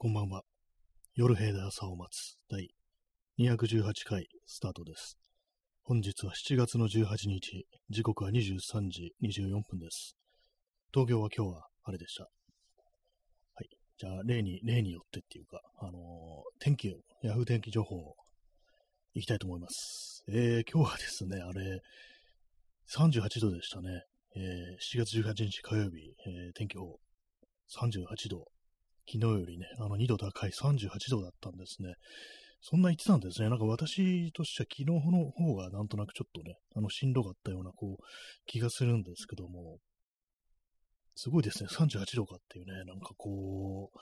こんばんは。夜平で朝を待つ第218回スタートです。本日は7月の18日、時刻は23時24分です。東京は今日は晴れでした。はい。じゃあ、例に、例によってっていうか、あのー天気を、ヤフー天気情報をいきたいと思います。えー、今日はですね、あれ、38度でしたね。えー、7月18日火曜日、えー天気予報、38度。昨日よりね、あの2度高い38度だったんですね。そんな言ってたんですね。なんか私としては昨日の方がなんとなくちょっとね、あのしんどかったようなこう気がするんですけども、すごいですね。38度かっていうね、なんかこう、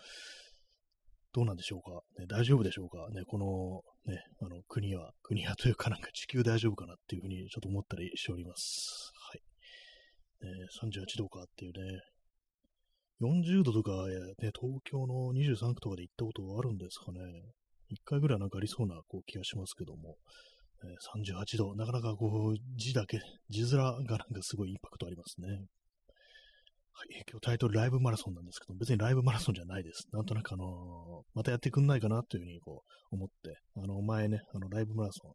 どうなんでしょうか。ね、大丈夫でしょうか。ね、このね、あの国は、国はというかなんか地球大丈夫かなっていうふうにちょっと思ったりしております。はい。ね、38度かっていうね、40度とか、ね、東京の23区とかで行ったことあるんですかね。一回ぐらいなんかありそうなこう気がしますけども、え38度、なかなかこう字だけ、字面がなんかすごいインパクトありますね。はい、今日タイトルライブマラソンなんですけど、別にライブマラソンじゃないです。なんとなくあのーまたやってくんないかなというふうにこう思って、あの前ね、あのライブマラソン、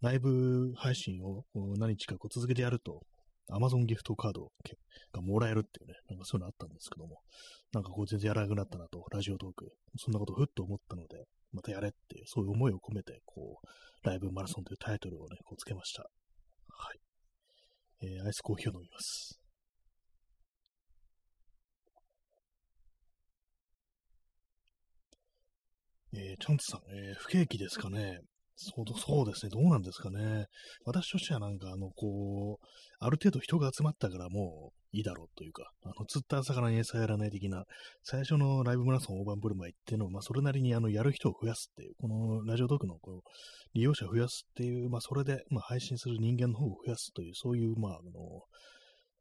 ライブ配信を何日かこう続けてやると、Amazon ギフトカードがもらえるっていうね、なんかそういうのあったんですけども、なんかこう全然やらなくなったなと、ラジオトーク、そんなことふっと思ったので、またやれっていう、そういう思いを込めて、こう、ライブマラソンというタイトルをね、こうつけました。はい。えーアイスコーヒーを飲みます。えーチャンツさん、えー不景気ですかね。そうそうですね、どうなんですかね。私としてはなんか、あの、こう、ある程度人が集まったからもういいだろうというか、あの、釣った魚に餌やらない的な、最初のライブマラソン大盤振る舞いっていうのを、まあ、それなりにあの、やる人を増やすっていう、このラジオトークのこう、利用者を増やすっていう、まあ、それで、まあ、配信する人間の方を増やすという、そういう、まあ、あの、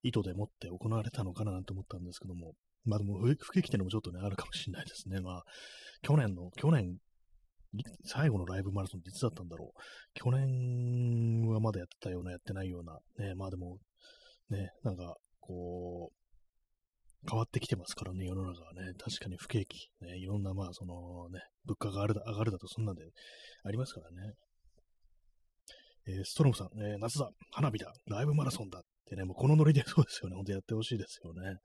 意図でもって行われたのかななんて思ったんですけども、まあでも不景気っていうのもちょっとね、あるかもしれないですね。まあ、去年の、去年、最後のライブマラソンっていつだったんだろう。去年はまだやってたような、やってないような。ね、まあでも、ね、なんか、こう、変わってきてますからね、世の中はね。確かに不景気。ね、いろんな、まあ、そのね、物価が上がるだ上がるだとそんなんでありますからね。えーストロムさん、えー夏だ、花火だ、ライブマラソンだってね、もうこのノリでそうですよね。本当やってほしいですよね。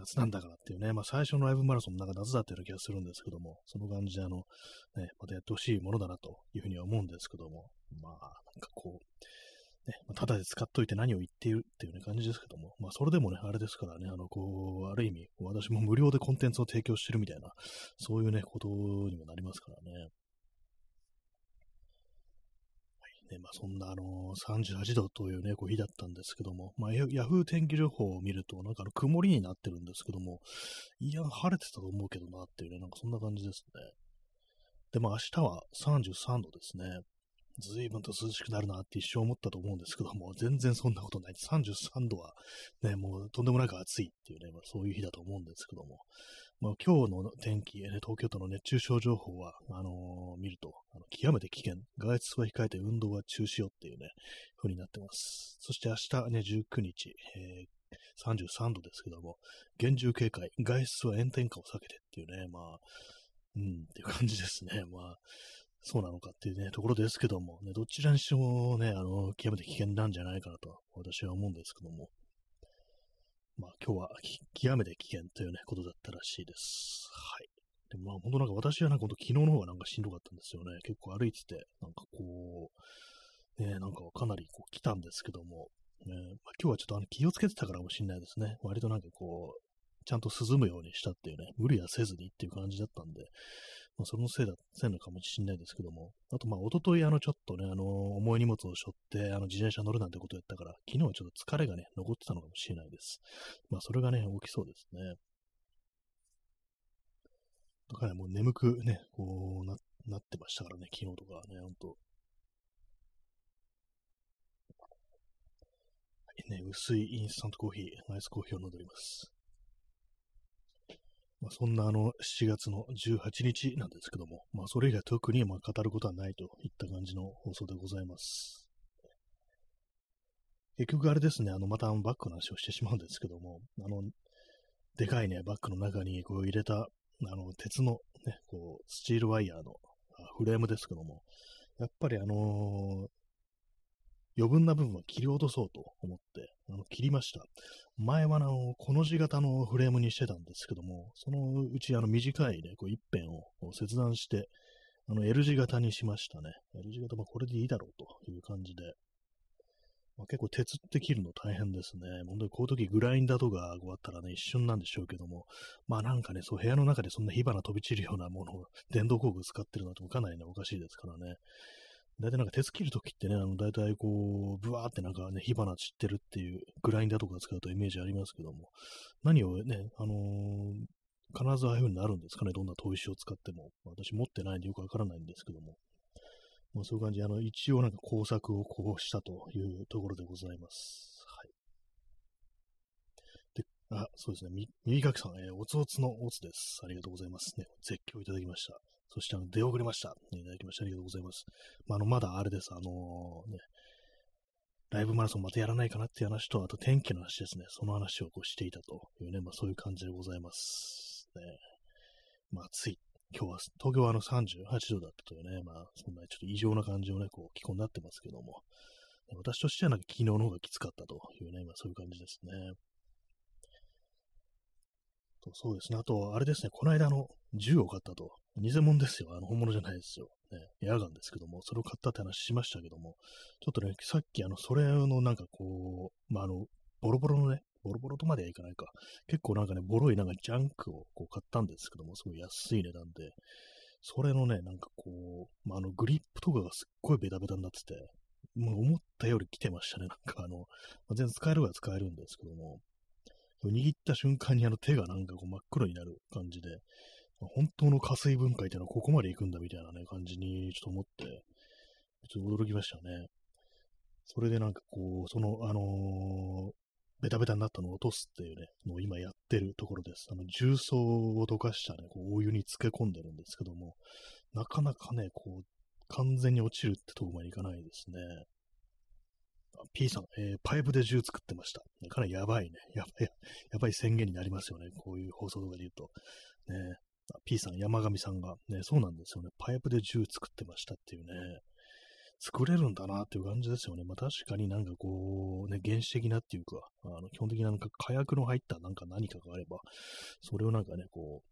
夏なんだからっていうね、まあ最初のライブマラソンもなんか夏だったような気がするんですけども、その感じであの、ね、またやってほしいものだなというふうには思うんですけども、まあ、なんかこう、ね、まあただで使っといて何を言っているっていうね感じですけども、まあそれでもね、あれですからね、あの、こう、ある意味、私も無料でコンテンツを提供してるみたいな、そういうね、ことにもなりますからね。ね、まあ、そんな、あの38度というね、こう日だったんですけども、まあ、ヤヤフー天気情報を見ると、なんかあの曇りになってるんですけども、いや、晴れてたと思うけどなっていうね、なんかそんな感じですね。で、まあ、明日は33度ですね。随分と涼しくなるなって一生思ったと思うんですけども、全然そんなことない。33度はね、もうとんでもなく暑いっていうね、まあ、そういう日だと思うんですけども、まあ、今日の天気、ね、東京都の熱中症情報は、あのー見ると、あの極めて危険、外出は控えて運動は中止よっていうね、風になってます。そして明日ね、19日、えー33度ですけども、厳重警戒、外出は炎天下を避けてっていうね、まあ、うん、っていう感じですね。まあ、そうなのかっていうね、ところですけども、ね、どちらにしてもね、あの、極めて危険なんじゃないかなと、私は思うんですけども、まあ、今日は極めて危険というね、ことだったらしいです。はい。でもまあ、本当なんか私はなんか昨日の方がなんかしんどかったんですよね。結構歩いてて、なんかこう、ね、なんかかなりこう来たんですけども、ねまあ、今日はちょっとあの気をつけてたからもしれないですね。割となんかこう、ちゃんと涼むようにしたっていうね、無理はせずにっていう感じだったんで、まあ、そのせいだ、せいのかもしれないですけども、あとまあ、一昨日あのちょっとね、あの、重い荷物を背負って、あの、自転車乗るなんてことやったから、昨日はちょっと疲れがね、残ってたのかもしれないです。まあ、それがね、大きそうですね。だからもう眠くね、こうな、なってましたからね、昨日とかね、ほんと。ね、薄いインスタントコーヒー、アイスコーヒーを飲んでおります。まあ、そんなあの7月の18日なんですけども、まあ、それ以外特にまあ語ることはないといった感じの放送でございます。結局あれですね、あの、またあのバッグの話をしてしまうんですけども、あの、でかいね、バッグの中にこう入れた、あの、鉄のね、こう、スチールワイヤーのフレームですけども、やっぱりあの、余分な部分は切り落とそうと思って、あの切りました。前はあの、この字型のフレームにしてたんですけども、そのうちあの短いね、こう一辺を切断して、あの L 字型にしましたね。L 字型、まあこれでいいだろうという感じで。まあ、結構鉄って切るの大変ですね。本当にこういう時グラインダーとかこうあったらね、一瞬なんでしょうけども、まあなんかね、そう部屋の中でそんな火花飛び散るようなものを電動工具使ってるのとかなりね、おかしいですからね。大体なんか鉄切るときってね、あの、大体こう、ブワーってなんかね、火花散ってるっていうグラインダーとか使うとイメージありますけども、何をね、あのー、必ずああいう風になるんですかね、どんな砥石を使っても。私持ってないんでよくわからないんですけども。まあ、そういう感じで、あの、一応なんか工作をこうしたというところでございます。はい。で、あ、そうですね、み、耳かきさん、えー、おつおつのおつです。ありがとうございますね。絶叫いただきました。そして、あの、出遅れました。いただきました。ありがとうございます。まあ、あの、まだあれです。あのー、ね、ライブマラソンまたやらないかなっていう話と、あと天気の話ですね。その話をこうしていたというね、まあそういう感じでございます。ね、まあ暑い。今日は、東京はあの38度だったというね、まあそんなちょっと異常な感じのね、こう気候になってますけども、私としてはなんか昨日の方がきつかったというね、まあそういう感じですね。とそうですね。あと、あれですね、この間の銃を買ったと。偽物ですよ。あの、本物じゃないですよ。ね、エアガンですけども、それを買ったって話しましたけども、ちょっとね、さっきあの、それのなんかこう、まあ、あの、ボロボロのね、ボロボロとまではいかないか。結構なんかね、ボロいなんかジャンクをこう買ったんですけども、すごい安い値段で、それのね、なんかこう、まあ、あの、グリップとかがすっごいベタベタになってて、もう思ったより来てましたね。なんかあの、まあ、全然使えるは使えるんですけども、握った瞬間にあの手がなんかこう真っ黒になる感じで、本当の加水分解っていうのはここまで行くんだみたいなね、感じにちょっと思って、ちょっと驚きましたね。それでなんかこう、その、あのー、ベタベタになったのを落とすっていうね、のを今やってるところです。あの、重曹を溶かしたね、こう、お湯に漬け込んでるんですけども、なかなかね、こう、完全に落ちるってとこまでいかないですね。P さん、えー、パイプで銃作ってました。かなりやばいね。やばい、やばい宣言になりますよね。こういう放送とかで言うと。ね、P さん、山上さんが、ね、そうなんですよね。パイプで銃作ってましたっていうね。作れるんだなっていう感じですよね。まあ確かになんかこう、ね、原始的なっていうか、あの基本的ななんか火薬の入ったなんか何かがあれば、それをなんかね、こう、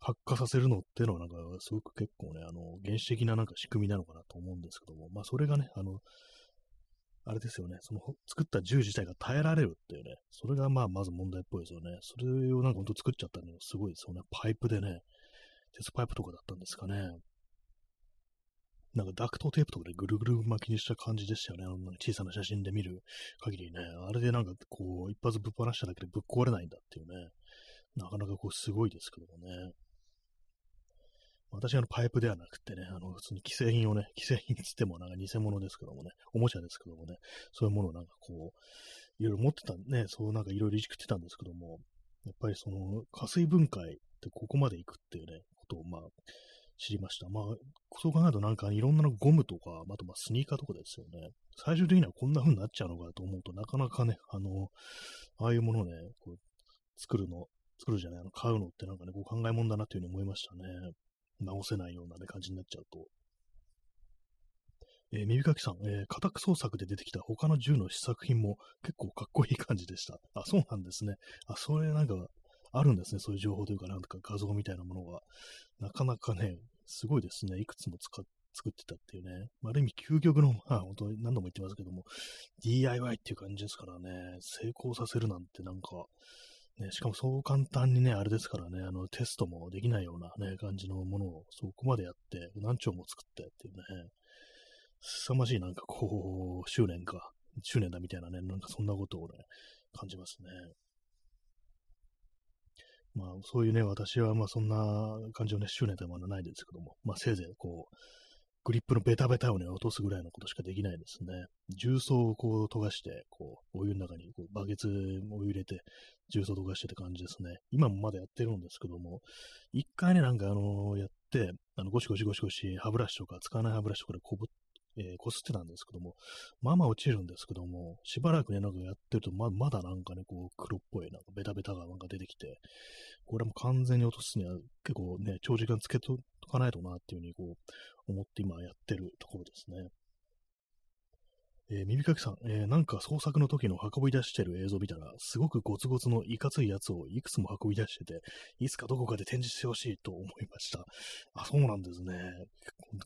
発火させるのっていうのはなんかすごく結構ね、あの、原始的ななんか仕組みなのかなと思うんですけども、まあそれがね、あの、あれですよね、その作った銃自体が耐えられるっていうね、それがまあまず問題っぽいですよね。それをなんかほんと作っちゃったのすごいですよね。パイプでね、鉄パイプとかだったんですかね。なんかダクトテープとかでぐるぐる巻きにした感じでしたよね。あの小さな写真で見る限りね。あれでなんかこう、一発ぶっ放しただけでぶっ壊れないんだっていうね。なかなかこう、すごいですけどもね。私はパイプではなくてね、あの普通に既製品をね、既製品つってもなんか偽物ですけどもね、おもちゃですけどもね、そういうものをなんかこう、いろいろ持ってたね、そうなんかいろいろいじくってたんですけども、やっぱりその加水分解ってここまで行くっていうね、ことをまあ知りました。まあ、そう考えるとなんかいろんなのゴムとか、あとまあスニーカーとかですよね。最終的にはこんな風になっちゃうのかと思うとなかなかね、あの、ああいうものをね、こう作るの、作るじゃない、あの買うのってなんかね、こう考えもんだなっていうふうに思いましたね。直せないような、ね、感じになっちゃうと。えー、耳かきさん、えー、家宅捜索で出てきた他の銃の試作品も結構かっこいい感じでした。あ、そうなんですね。あ、それなんかあるんですね。そういう情報というか、なんか画像みたいなものが。なかなかね、すごいですね。いくつも使っ作ってたっていうね。まある意味、究極の、まあ、本当に何度も言ってますけども、DIY っていう感じですからね、成功させるなんてなんか、ね、しかもそう簡単にね、あれですからね、あの、テストもできないようなね、感じのものをそこまでやって、何丁も作ってっていうね、凄まじいなんかこう、執念か、執念だみたいなね、なんかそんなことをね、感じますね。まあ、そういうね、私はまあそんな感じのね、執念ではないですけども、まあせいぜいこう、グリップのベタベタをね、落とすぐらいのことしかできないですね。重曹をこう溶かして、こう、お湯の中にこうバケツを入れて、重曹溶かしてって感じですね。今もまだやってるんですけども、一回ね、なんかあの、やって、あの、ゴシゴシゴシゴシ、歯ブラシとか、使わない歯ブラシとかでこぼ、えー、こすってたんですけども、まあまあ落ちるんですけども、しばらくね、なんかやってると、ままだなんかね、こう、黒っぽい、なんかベタベタがなんか出てきて、これも完全に落とすには結構ね、長時間つけとかないとなっていうふうにこう、思って今やってるところですね。えー、耳かきさん、えー、なんか創作の時の運び出してる映像見たら、すごくゴツゴツのいかついやつをいくつも運び出してて、いつかどこかで展示してほしいと思いました。あ、そうなんですね。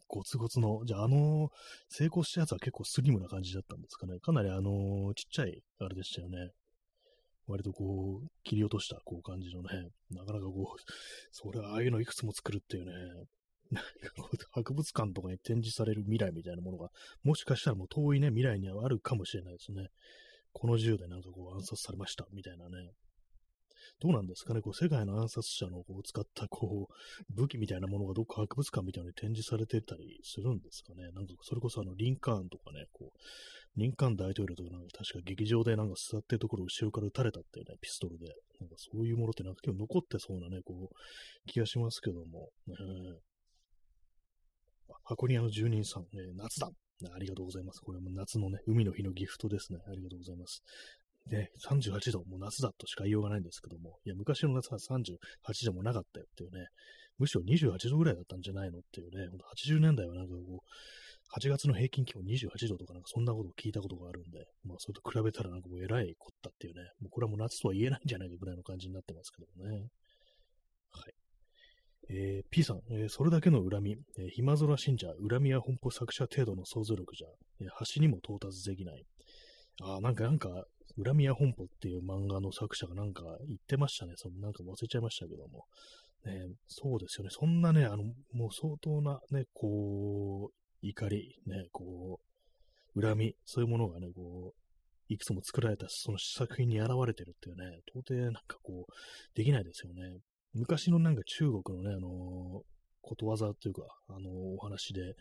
ゴツゴツの、じゃああの、成功したやつは結構スリムな感じだったんですかね。かなりあの、ちっちゃい、あれでしたよね。割とこう、切り落としたこう感じのね、なかなかこう、それはああいうのいくつも作るっていうね、博物館とかに展示される未来みたいなものが、もしかしたらもう遠いね、未来にはあるかもしれないですね。この銃でなんかこう暗殺されました、みたいなね。どうなんですかね、こう世界の暗殺者のこう使ったこう武器みたいなものがどっか博物館みたいに展示されてたりするんですかね。なんかそれこそあのリンカーンとかね、こうリンカーン大統領とかなんか確か劇場でなんか座ってるところを後ろから撃たれたっていうね、ピストルで。なんかそういうものってなんか今日残ってそうなね、こう気がしますけども。ね、箱庭の住人さん、えー、夏だ。ありがとうございます。これも夏のね、海の日のギフトですね。ありがとうございます。で、38度、もう夏だとしか言いようがないんですけども、いや、昔の夏は38度もなかったよっていうね、むしろ28度ぐらいだったんじゃないのっていうね、80年代はなんかこう、8月の平均気温28度とかなんかそんなことを聞いたことがあるんで、まあそれと比べたらなんかもう偉いこったっていうね、もうこれはもう夏とは言えないんじゃないかぐらいの感じになってますけどもね。はい。えー、P さん、えー、それだけの恨み、えー、暇空信者、恨みや本舗作者程度の想像力じゃ、えー、橋にも到達できない。あなんか、なんか、恨みや本舗っていう漫画の作者がなんか言ってましたね。そのなんか忘れちゃいましたけども。ね、そうですよね。そんなね、あの、もう相当なね、こう、怒り、ね、こう、恨み、そういうものがね、こう、いくつも作られたその作品に現れてるっていうね、到底なんかこう、できないですよね。昔のなんか中国のね、あの、ことわざというか、あの、お話で、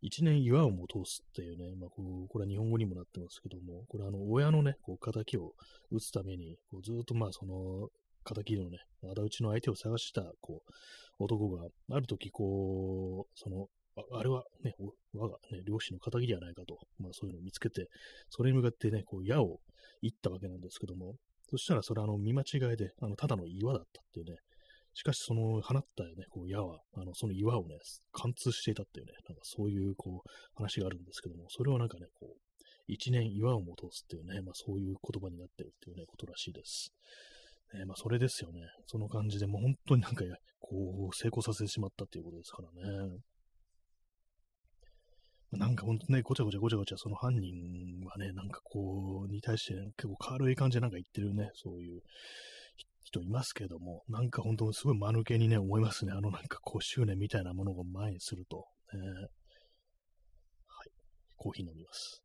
一年岩をも通すっていうね、まあ、こうこれは日本語にもなってますけども、これあの、親のね、こう、仇を打つために、こうずっとまあ、その、仇のね、仇討ちの相手を探した、こう、男が、ある時、こう、その、あれはね、我がね、漁師の仇ではないかと、まあそういうのを見つけて、それに向かってね、こう矢を射ったわけなんですけども、そしたらそれあの見間違いで、あの、ただの岩だったっていうね、しかし、その放ったね、こう矢は、あの、その岩をね、貫通していたっていうね、なんかそういう、こう、話があるんですけども、それはなんかね、こう、一年岩をも通すっていうね、まあそういう言葉になってるっていうね、ことらしいです。ね、まあそれですよね。その感じでもう本当になんか、こう、成功させてしまったっていうことですからね。なんかほんとね、ごちゃごちゃごちゃごちゃ、その犯人はね、なんかこう、に対して、ね、結構軽い感じでなんか言ってるね、そういう人いますけども、なんか本当にすごい間抜けにね、思いますね。あのなんかこう執念みたいなものを前にすると。ね、はい。コーヒー飲みます。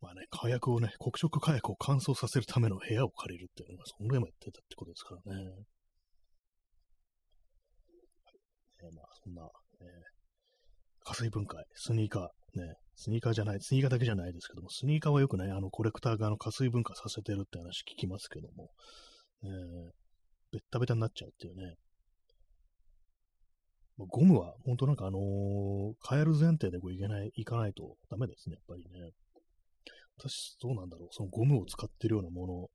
まあね、火薬をね、黒色火薬を乾燥させるための部屋を借りるっていうのが、そのぐらいもやってたってことですからね。はいえー、まあ、そんな、えー、加水分解、スニーカー、ね、スニーカーじゃない、スニーカーだけじゃないですけども、スニーカーはよくね、あの、コレクター側の、加水分化させてるって話聞きますけども、えー、ベッタベタになっちゃうっていうね。ゴムは、本当なんかあのー、変える前提でこういけない、いかないとダメですね、やっぱりね。私、どうなんだろう。そのゴムを使ってるようなもの、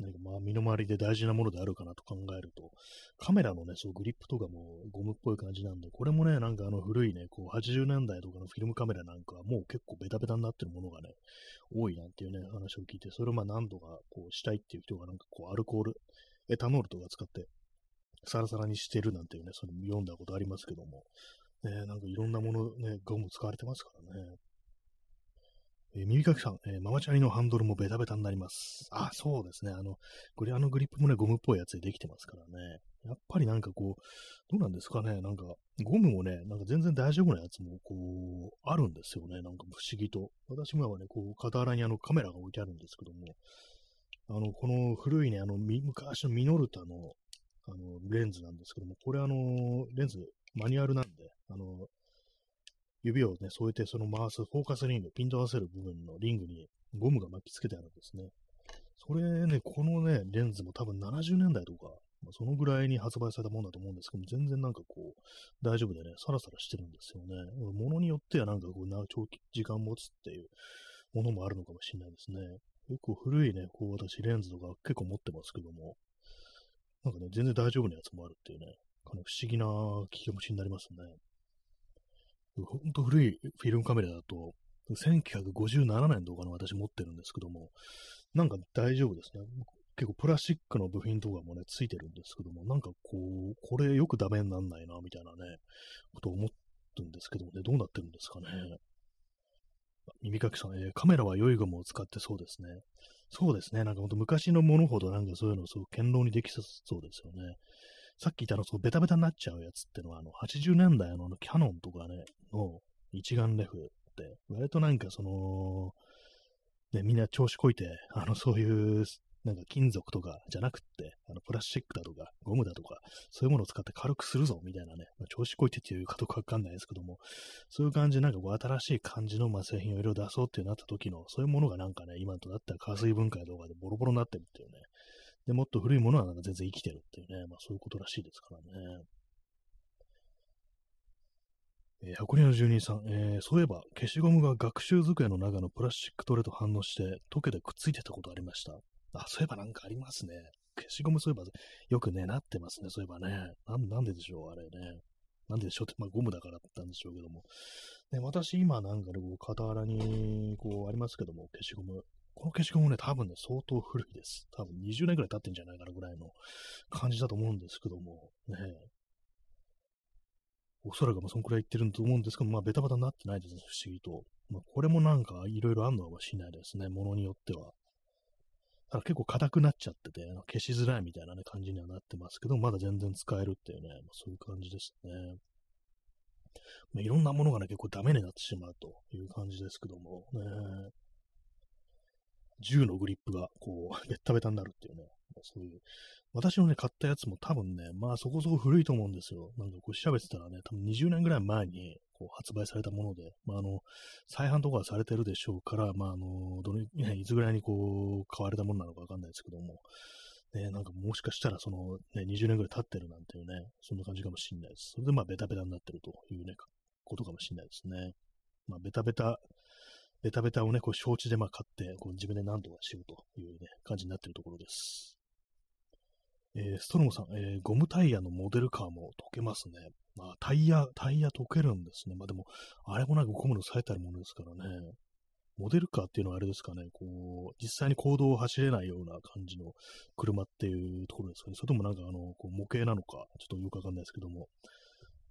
何かまあ身の回りで大事なものであるかなと考えると、カメラのね、そうグリップとかもゴムっぽい感じなんで、これもね、なんかあの古いね、こう80年代とかのフィルムカメラなんかはもう結構ベタベタになってるものがね、多いなんていうね、話を聞いて、それをまあ何度かこうしたいっていう人がなんかこうアルコール、エタノールとか使ってサラサラにしてるなんていうね、それ読んだことありますけども、ね、なんかいろんなものね、ゴム使われてますからね。えー、耳かきさん、えー、ママチャリのハンドルもベタベタになります。あ、そうですね。あの、これあのグリップもね、ゴムっぽいやつでできてますからね。やっぱりなんかこう、どうなんですかね。なんか、ゴムもね、なんか全然大丈夫なやつも、こう、あるんですよね。なんか不思議と。私もはね、こう、傍らにあのカメラが置いてあるんですけども、あの、この古いね、あの、昔のミノルタの、あの、レンズなんですけども、これあの、レンズ、マニュアルなんで、あの、指をね、添えてその回すフォーカスリング、ピント合わせる部分のリングにゴムが巻きつけてあるんですね。これね、このね、レンズも多分70年代とか、まあ、そのぐらいに発売されたもんだと思うんですけど、全然なんかこう、大丈夫でね、サラサラしてるんですよね。ものによってはなんかこう、長期時間持つっていうものもあるのかもしれないですね。結構古いね、こう私レンズとか結構持ってますけども、なんかね、全然大丈夫なやつもあるっていうね、かなり不思議な気持ちになりますね。ほんと古いフィルムカメラだと、1957年とかの私持ってるんですけども、なんか大丈夫ですね。結構プラスチックの部品とかもね、ついてるんですけども、なんかこう、これよくダメになんないな、みたいなね、ことを思ったんですけどもね、どうなってるんですかね。耳かきさん、えー、カメラは良いゴムを使ってそうですね。そうですね。なんかほんと昔のものほどなんかそういうのをすごく堅牢にできそうですよね。さっき言ったの、そうベタベタになっちゃうやつってのは、あの、80年代のキャノンとかね、の一眼レフって、割となんかその、ね、みんな調子こいて、あの、そういうなんか金属とかじゃなくって、あのプラスチックだとか、ゴムだとか、そういうものを使って軽くするぞ、みたいなね、まあ、調子こいてっていうかどうかわかんないですけども、そういう感じでなんかこう新しい感じのまあ製品をいろいろ出そうってなった時の、そういうものがなんかね、今となったら加水分解とかでボロボロになってるっていうね。で、もっと古いものはなんか全然生きてるっていうね、まあそういうことらしいですからね。えー、箱根の住人さん、えー、そういえば消しゴムが学習机の中のプラスチックトレと反応して溶けてくっついてたことありました。あ、そういえばなんかありますね。消しゴムそういえばよくね、なってますね。そういえばね。なん、ででしょう、あれね。なんででしょうって、まあゴムだからだったんでしょうけども。ね、私今なんかね、こう、傍らに、こう、ありますけども、消しゴム。この消しゴムね、多分ね、相当古いです。多分20年くらい経ってんじゃないかなぐらいの感じだと思うんですけども、ね。おそらくまあそんくらい言ってると思うんですけど、まあベタベタになってないですね、不思議と。まあこれもなんかいろいろあるのかもしれないですね、ものによっては。だから結構硬くなっちゃってて、消しづらいみたいな、ね、感じにはなってますけど、まだ全然使えるっていうね、まあ、そういう感じですね。まあ、いろんなものがね、結構ダメになってしまうという感じですけども、ね、銃のグリップがこう、ベタベタになるっていうね、そういう私のね、買ったやつも多分ね、まあそこそこ古いと思うんですよ。なんかこう調べてたらね、多分20年ぐらい前にこう発売されたもので、まああの、再販とかはされてるでしょうから、まああの、どれ、ね、いつぐらいにこう、買われたものなのかわかんないですけども、ね、なんかもしかしたらその、ね、20年ぐらい経ってるなんていうね、そんな感じかもしんないです。それでまあベタベタになってるというね、ことかもしんないですね。まあベタベタ、ベタベタをね、こう承知でまあ買って、こう自分で何とかしようというね、感じになってるところです。えー、ストロムさん、えー、ゴムタイヤのモデルカーも溶けますね。まあ、タイヤ、タイヤ溶けるんですね。まあでも、あれもなんかゴムの最たるものですからね。モデルカーっていうのはあれですかね、こう、実際に公道を走れないような感じの車っていうところですかね。それともなんかあの、こう模型なのか、ちょっとよくわかんないですけども、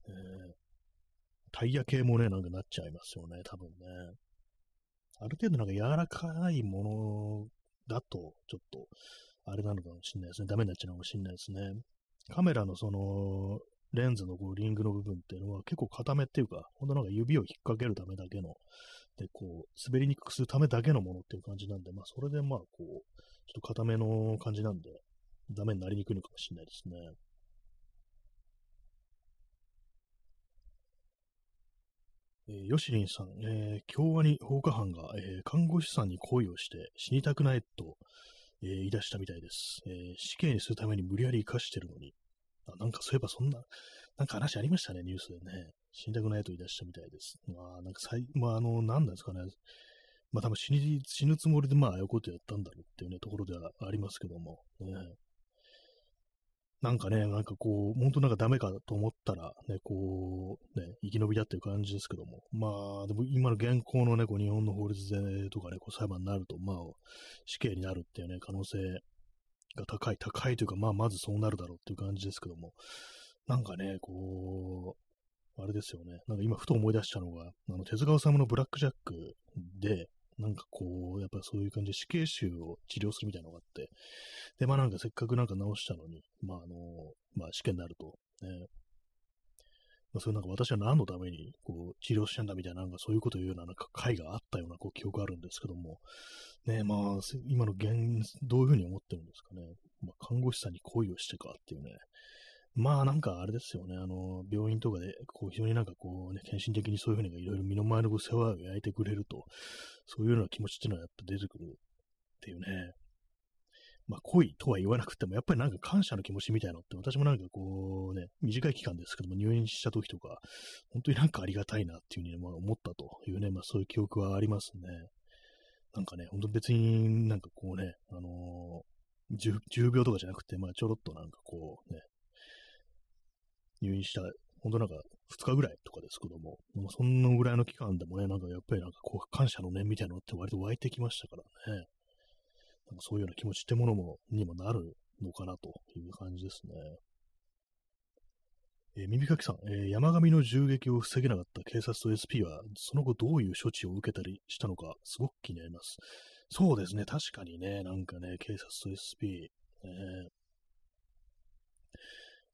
えー、タイヤ系もね、なんかなっちゃいますよね、多分ね。ある程度なんか柔らかいものだと、ちょっと、あれなのかもしれないですね。ダメになっちゃうのかもしれないですね。カメラのその、レンズのこうリングの部分っていうのは結構固めっていうか、ほんとなんか指を引っ掛けるためだけの、で、こう、滑りにくくするためだけのものっていう感じなんで、まあ、それでまあ、こう、ちょっと固めの感じなんで、ダメになりにくいのかもしれないですね。えー、ヨシリンさん、えー、京アニ放火犯が、えー、看護師さんに恋をして死にたくないと、えー、言い出したみたいです、えー、死刑にするために無理やり生かしてるのに。あ、なんかそういえばそんな、なんか話ありましたね、ニュースでね。死にたくないと言い出したみたいです。まあ、なんかさい、まあ、あの、なんですかね。まあ多分死に、死ぬつもりでまあ、ああいうことやったんだろうっていうね、ところではありますけども。ね、なんかね、なんかこう、本当なんかダメかと思ったら、ね、こう、ね、生き延びたっていう感じですけども、まあ、でも今の現行のね、こう日本の法律でとかね、こう裁判になると、まあ、死刑になるっていうね、可能性が高い、高いというか、まあ、まずそうなるだろうっていう感じですけども、なんかね、こう、あれですよね、なんか今ふと思い出したのが、あの、手塚治虫のブラックジャックで、なんかこう、やっぱそういう感じで死刑囚を治療するみたいなのがあって、で、まあなんかせっかくなんか治したのに、まああの、まあ試験になると、ね、まあ、それなんか私は何のためにこう治療してんだみたいな、なんかそういうことを言うようななんか回があったようなこう記憶があるんですけども、ね、まあ、今の現、どういうふうに思ってるんですかね。まあ、看護師さんに恋をしてかっていうね、まあなんかあれですよね、あの、病院とかで、こう非常になんかこうね、献身的にそういうふうにいろいろ身の前の世話を焼いてくれると、そういうような気持ちっていうのはやっぱ出てくるっていうね。まあ、恋とは言わなくても、やっぱりなんか感謝の気持ちみたいなのって、私もなんかこうね、短い期間ですけども、入院した時とか、本当になんかありがたいなっていうふうに、まあ、思ったというね、まあそういう記憶はありますね。なんかね、本当別になんかこうね、あのー、10, 10秒とかじゃなくて、まあちょろっとなんかこうね、入院した、本当なんか2日ぐらいとかですけども、もうそんなぐらいの期間でもね、なんかやっぱりなんかこう感謝の念みたいなのって割と湧いてきましたからね。なんかそういうような気持ちってものも、にもなるのかなという感じですね。えー、耳かきさん、えー、山上の銃撃を防げなかった警察と SP は、その後どういう処置を受けたりしたのか、すごく気になります。そうですね、確かにね、なんかね、警察と SP、えー、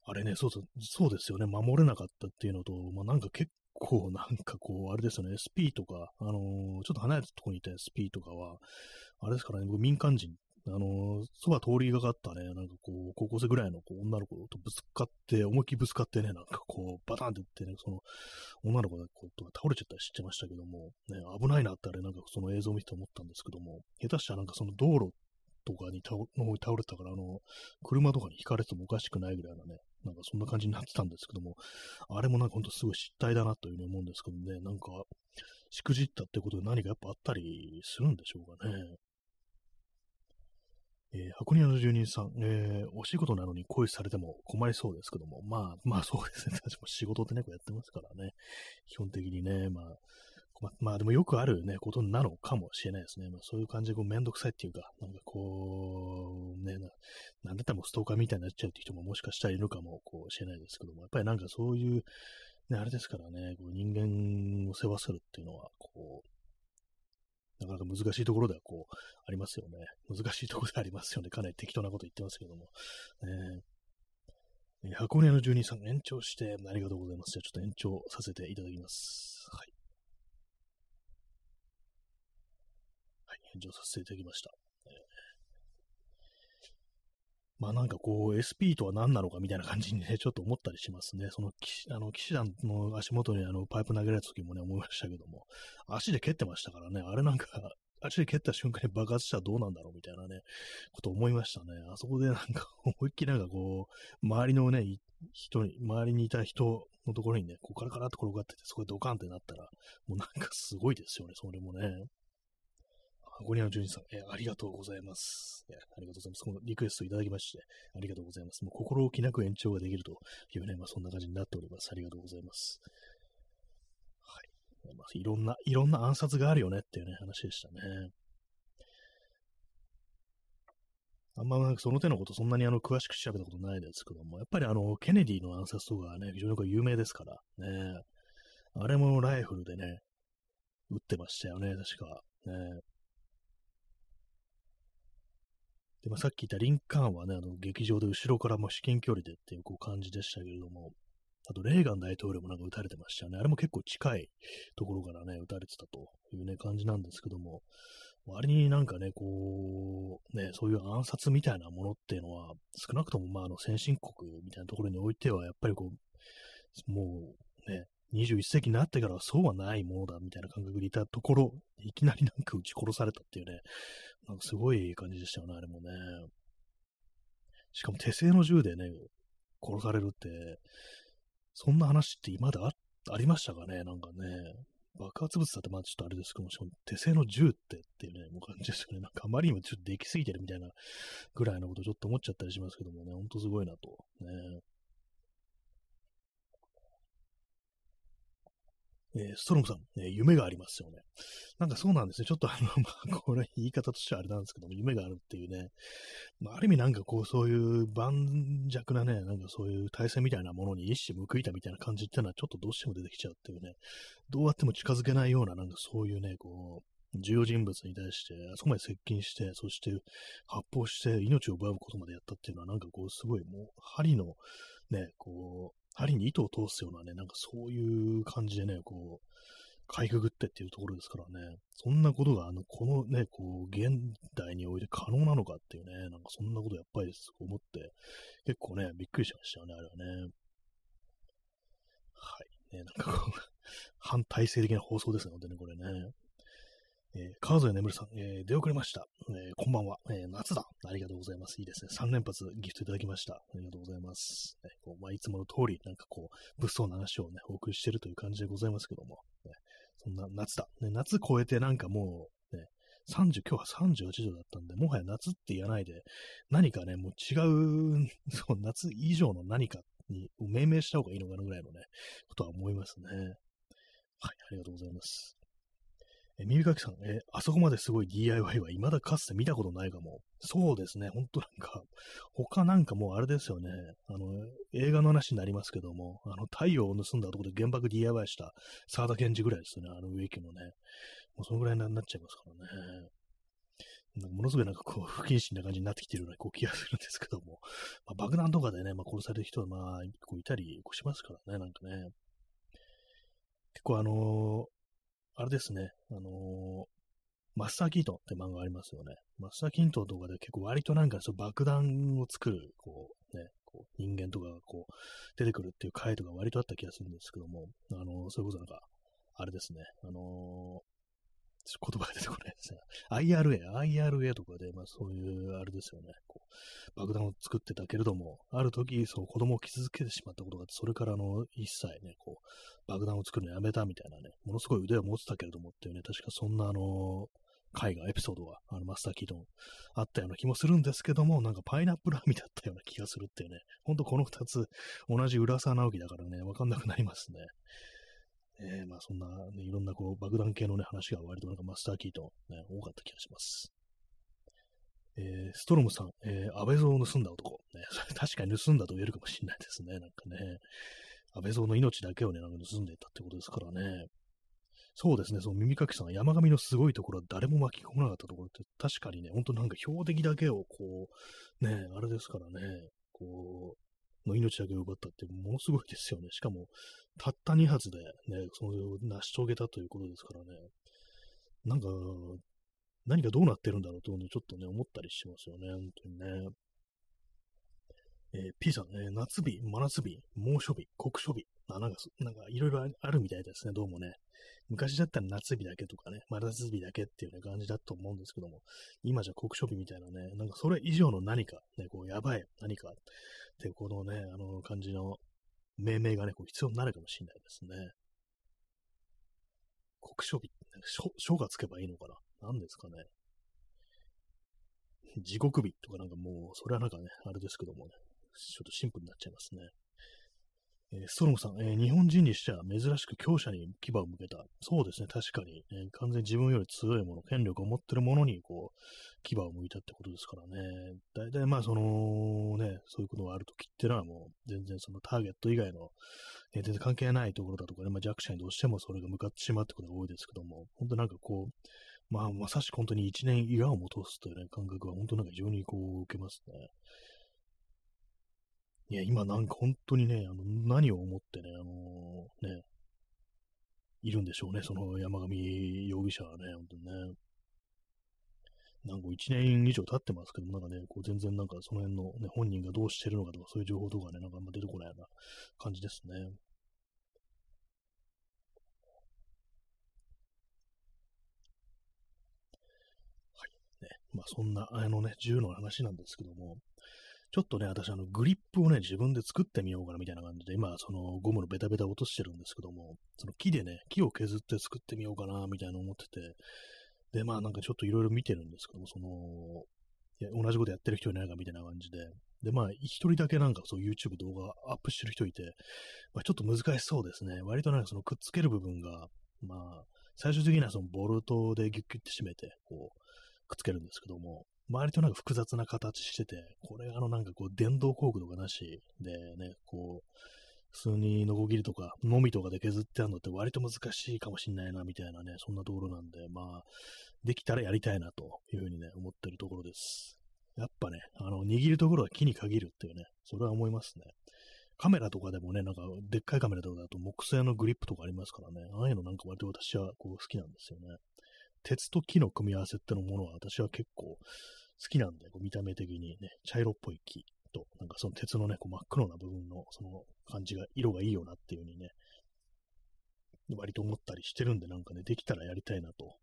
あれね、そうそう、そうですよね、守れなかったっていうのと、まあ、なんか結構なんかこう、あれですよね、SP とか、あのー、ちょっと離れたところにいた SP とかは、あれですからね、僕民間人、あのー、そば通りがかったね、なんかこう、高校生ぐらいのこう女の子とぶつかって、思いっきりぶつかってね、なんかこう、バタンって言ってね、その、女の子がこう倒れちゃったりしてましたけども、ね、危ないなってあれ、なんかその映像を見て思ったんですけども、下手したらなんかその道路とかに倒の方に倒れてたから、あの、車とかに引かれてもおかしくないぐらいなね、なんかそんな感じになってたんですけども、あれもなんかほんとすごい失態だなというふうに思うんですけどね、なんか、しくじったってことで何かやっぱあったりするんでしょうかね。えー、箱庭の住人さん、えー、お仕事なのに恋されても困りそうですけども、まあ、まあそうですね。私も仕事ってね、こうやってますからね。基本的にね、まあ、ままあでもよくあるね、ことなのかもしれないですね。まあそういう感じでこうめんどくさいっていうか、なんかこう、ね、なんだったらもうストーカーみたいになっちゃうって人ももしかしたらいるかもこうしれないですけども、やっぱりなんかそういう、ね、あれですからね、こう人間を世話するっていうのは、こう、なかなか難しいところではこう、ありますよね。難しいところでありますよね。かなり適当なこと言ってますけども。ね、箱根の住人さん延長してありがとうございます。じゃちょっと延長させていただきます。はい。返事をさせていただきました。まあなんかこう SP とは何なのかみたいな感じにね、ちょっと思ったりしますね。その、あの、騎士団の足元にあの、パイプ投げられた時もね、思いましたけども、足で蹴ってましたからね、あれなんか、足で蹴った瞬間に爆発したらどうなんだろうみたいなね、こと思いましたね。あそこでなんか思いっきりなんかこう、周りのね、人に、周りにいた人のところにね、こうカラカラって転がってて、そこでドカンってなったら、もうなんかすごいですよね、それもね。ゴニアのジュニさん、えー、ありがとうございます。えー、ありがとうございます。このリクエストいただきまして、ありがとうございます。もう心置きなく延長ができるというね、まあそんな感じになっております。ありがとうございます。はい。まあ、いろんな、いろんな暗殺があるよねっていうね、話でしたね。あんまなんかその手のことそんなにあの詳しく調べたことないですけども、やっぱりあの、ケネディの暗殺とかね、非常に有名ですからね。あれもライフルでね、撃ってましたよね、確か。ね。で、まあ、さっき言ったリンカーンはね、あの、劇場で後ろからも至近距離でっていうこう感じでしたけれども、あと、レーガン大統領もなんか撃たれてましたよね。あれも結構近いところからね、撃たれてたというね、感じなんですけども、割になんかね、こう、ね、そういう暗殺みたいなものっていうのは、少なくともまあ、あの、先進国みたいなところにおいては、やっぱりこう、もう、ね、21世紀になってからはそうはないものだみたいな感覚でいたところ、いきなりなんか撃ち殺されたっていうね、なんかすごい感じでしたよね、あれもね。しかも手製の銃でね、殺されるって、そんな話って今まであありましたかね？なんかね、爆発物だってまあちょっとあれですけども、しかも手製の銃ってっていうね、もう感じですよね。なんかあまりにもちょっとできすぎてるみたいなぐらいのことちょっと思っちゃったりしますけどもね、ほんとすごいなと。ね。えー、ストロムさん、えー、夢がありますよね。なんかそうなんですね。ちょっとあの、まあ、これ言い方としてはあれなんですけども、夢があるっていうね。まあ、ある意味なんかこう、そういう盤石なね、なんかそういう体制みたいなものに一矢報いたみたいな感じっていうのはちょっとどうしても出てきちゃうっていうね。どうやっても近づけないような、なんかそういうね、こう、重要人物に対して、あそこまで接近して、そして発砲して命を奪うことまでやったっていうのは、なんかこう、すごいもう、針の、ね、こう、針に糸を通すようなね、なんかそういう感じでね、こう、かいくぐってっていうところですからね、そんなことが、あの、このね、こう、現代において可能なのかっていうね、なんかそんなことやっぱり思って、結構ね、びっくりしましたよね、あれはね。はい。ね、なんかこう 反体制的な放送ですね、本当にこれね。えー、川添眠さん、えー、出遅れました。えー、こんばんは、えー。夏だ。ありがとうございます。いいですね。3連発ギフトいただきました。ありがとうございます。ね、こうまあ、いつもの通り、なんかこう、物騒な話をね、お送りしてるという感じでございますけども、ね、そんな夏だ。ね、夏超えてなんかもう、ね、30、今日は38度だったんで、もはや夏って言わないで、何かね、もう違う、そう、夏以上の何かに命名した方がいいのかなぐらいのね、ことは思いますね。はい、ありがとうございます。え耳かきさん、えあそこまですごい DIY は未だかつて見たことないかも。そうですね、ほんとなんか、他なんかもうあれですよね、あの、映画の話になりますけども、あの、太陽を盗んだところで原爆 DIY した沢田賢治ぐらいですね、あの植木のね。もうそのぐらいになっちゃいますからね。ものすごいなんかこう、不謹慎な感じになってきてるようなこう気がするんですけども、まあ、爆弾とかでね、まあ、殺される人はまあ、こういたりこしますからね、なんかね。結構あのあれですね、あのー、マスター・キートンって漫画ありますよね。マスター・キートンとかで結構割となんかその爆弾を作る、こうね、こう人間とかがこう出てくるっていう回とか割とあった気がするんですけども、あのー、それこそなんか、あれですね、あの言葉が出てこないですね。IRA、IRA とかで、まあそういう、あれですよね。こう爆弾を作ってたけれども、ある時、そう子供を傷つけてしまったことがあって、それからの一切ね、こう、爆弾を作るのやめたみたいなね、ものすごい腕を持ってたけれどもっていうね、確かそんなあの、絵画、エピソードが、あの、マスターキートンあったような気もするんですけども、なんかパイナップル編みだったような気がするっていうね、ほんとこの二つ、同じ浦沢直樹だからね、わかんなくなりますね。えー、まあそんな、ね、いろんなこう爆弾系のね、話が割となんかマスターキーと、ね、多かった気がします。えー、ストロムさん、えー、安倍蔵を盗んだ男。ね、確かに盗んだと言えるかもしれないですね。なんかね、安倍蔵の命だけをね、なんか盗んでたってことですからね。そうですね、その耳かきさん、山上のすごいところは誰も巻き込まなかったところって、確かにね、ほんとなんか標的だけをこう、ね、あれですからね、こう、の命だけを奪ったってものすごいですよね。しかも、たった2発でね、それを成し遂げたということですからね、なんか、何がどうなってるんだろうと、ね、ちょっとね、思ったりしますよね、本当にね。えー、P さん、えー、夏日、真夏日、猛暑日、酷暑日、あなんか、なんかいろいろあるみたいですね、どうもね。昔だったら夏日だけとかね、真夏日だけっていう、ね、感じだと思うんですけども、今じゃ酷暑日みたいなね、なんかそれ以上の何か、ね、こう、やばい、何かってこのね、あの感じの命名がね、こう必要になるかもしれないですね。国書日、書がつけばいいのかな？何ですかね。地獄日とかなんかもう、それはなんかね、あれですけどもね、ちょっとシンプルになっちゃいますね。えー、ストロムさん、えー、日本人にしては珍しく強者に牙を向けた。そうですね、確かに、えー、完全に自分より強いもの、権力を持ってるものに、こう、牙を向いたってことですからね。大体まあ、その、ね、そういうことがあるときっていうのはもう、全然そのターゲット以外の、ね、全然関係ないところだとかね、まあ、弱者にどうしてもそれが向かってしまうってことが多いですけども、本当なんかこう、まあ、まさしく本当に一年岩を戻すというね、感覚は本当なんか非常にこう、受けますね。いや、今なんか本当にね、あの、何を思ってね、あのー、ね、いるんでしょうね、その山上容疑者はね、本当にね。なんか1年以上経ってますけども、なんかね、こう全然なんかその辺のね、本人がどうしてるのかとか、そういう情報とかね、なんかあんま出てこないような感じですね。はい。ね。まあそんな、あのね、銃の話なんですけども、ちょっとね、私、あの、グリップをね、自分で作ってみようかなみたいな感じで、今、その、ゴムのベタベタ落としてるんですけども、その木でね、木を削って作ってみようかな、みたいな思ってて、で、まあなんかちょっといろいろ見てるんですけども、その、いや同じことやってる人いないかみたいな感じで、で、まあ、一人だけなんかそう YouTube 動画アップしてる人いて、まあ、ちょっと難しそうですね。割となんかそのくっつける部分が、まあ、最終的にはそのボルトでギュッギュッて締めて、こう、くっつけるんですけども、割となんか複雑な形してて、これあのなんかこう電動工具とかなしでね、こう、普通にノコギリとか、のみとかで削ってあるのって割と難しいかもしんないな、みたいなね、そんなところなんで、まあ、できたらやりたいな、というふうにね、思ってるところです。やっぱね、あの、握るところは木に限るっていうね、それは思いますね。カメラとかでもね、なんか、でっかいカメラとかだと木製のグリップとかありますからね、ああいうのなんか割と私はこう好きなんですよね。鉄と木の組み合わせってのものは私は結構好きなんで、こう見た目的にね、茶色っぽい木と、なんかその鉄のね、こう真っ黒な部分のその感じが、色がいいよなっていう風にね、割と思ったりしてるんで、なんかね、できたらやりたいなと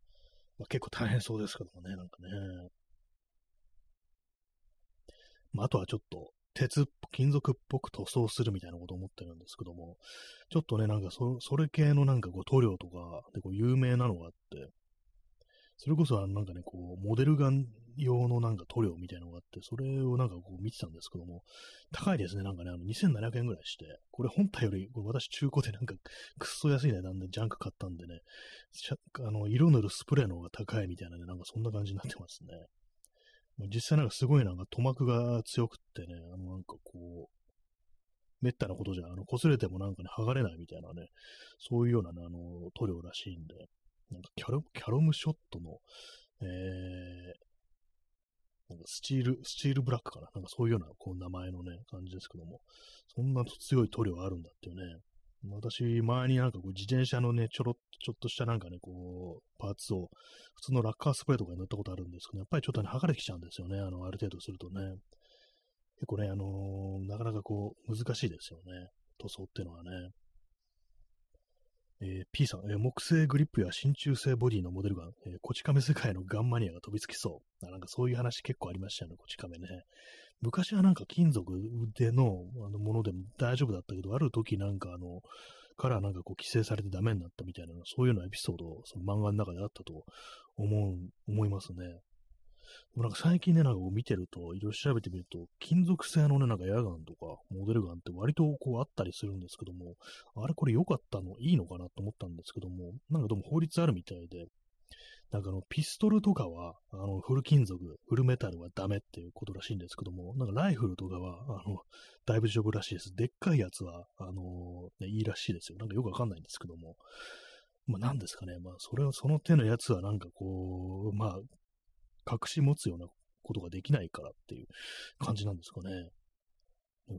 まあ、結構大変そうですけどもね、なんかね。まあ、あとはちょっと、鉄、金属っぽく塗装するみたいなこと思ってるんですけども、ちょっとね、なんかそ、それ系のなんかこう塗料とかでこう有名なのがあって、それこそなんかね、こう、モデルガン用のなんか塗料みたいなのがあって、それをなんかこう見てたんですけども、高いですね、なんかね、あの2700円ぐらいして、これ本体より、これ私中古でなんかくっそ安い値段でジャンク買ったんでね、あの、色塗るスプレーの方が高いみたいなね、なんかそんな感じになってますね。実際なんかすごいなんか塗膜が強くってね、あのなんかこう、めったなことじゃ、あの、擦れてもなんかね、剥がれないみたいなね、そういうようなね、あの、塗料らしいんで、なんかキャロキャロムショットの、えー、なんかスチール、スチールブラックかななんかそういうようなこう名前のね、感じですけども、そんな強い塗料あるんだっていうね。私、前になんかこう自転車のね、ちょろっとちょっとしたなんかね、こう、パーツを普通のラッカースプレーとかに塗ったことあるんですけど、やっぱりちょっとね、剥がれてきちゃうんですよね。あの、ある程度するとね。結構ね、あのー、なかなかこう、難しいですよね。塗装っていうのはね。えー、P さん、えー、木製グリップや真鍮製ボディのモデルガン、えー、こち亀世界のガンマニアが飛びつきそう。なんかそういう話結構ありましたよね、こち亀ね。昔はなんか金属でのあのものでも大丈夫だったけど、ある時なんかあの、からなんかこう規制されてダメになったみたいな、そういうようなエピソード、その漫画の中であったと思う、思いますね。でもなんか最近ね、なんかこう見てると、いろいろ調べてみると、金属製のね、なんかエアガンとか、モデルガンって割とこうあったりするんですけども、あれこれ良かったの、いいのかなと思ったんですけども、なんかどうも法律あるみたいで、なんかあの、ピストルとかは、あの、フル金属、フルメタルはダメっていうことらしいんですけども、なんかライフルとかは、あの、だいぶ丈夫らしいです。でっかいやつは、あのね、いいらしいですよ。なんかよくわかんないんですけども。まあ、なんですかね。まあ、それは、その手のやつはなんかこう、まあ、隠し持つようなことができないからっていう感じなんですかね。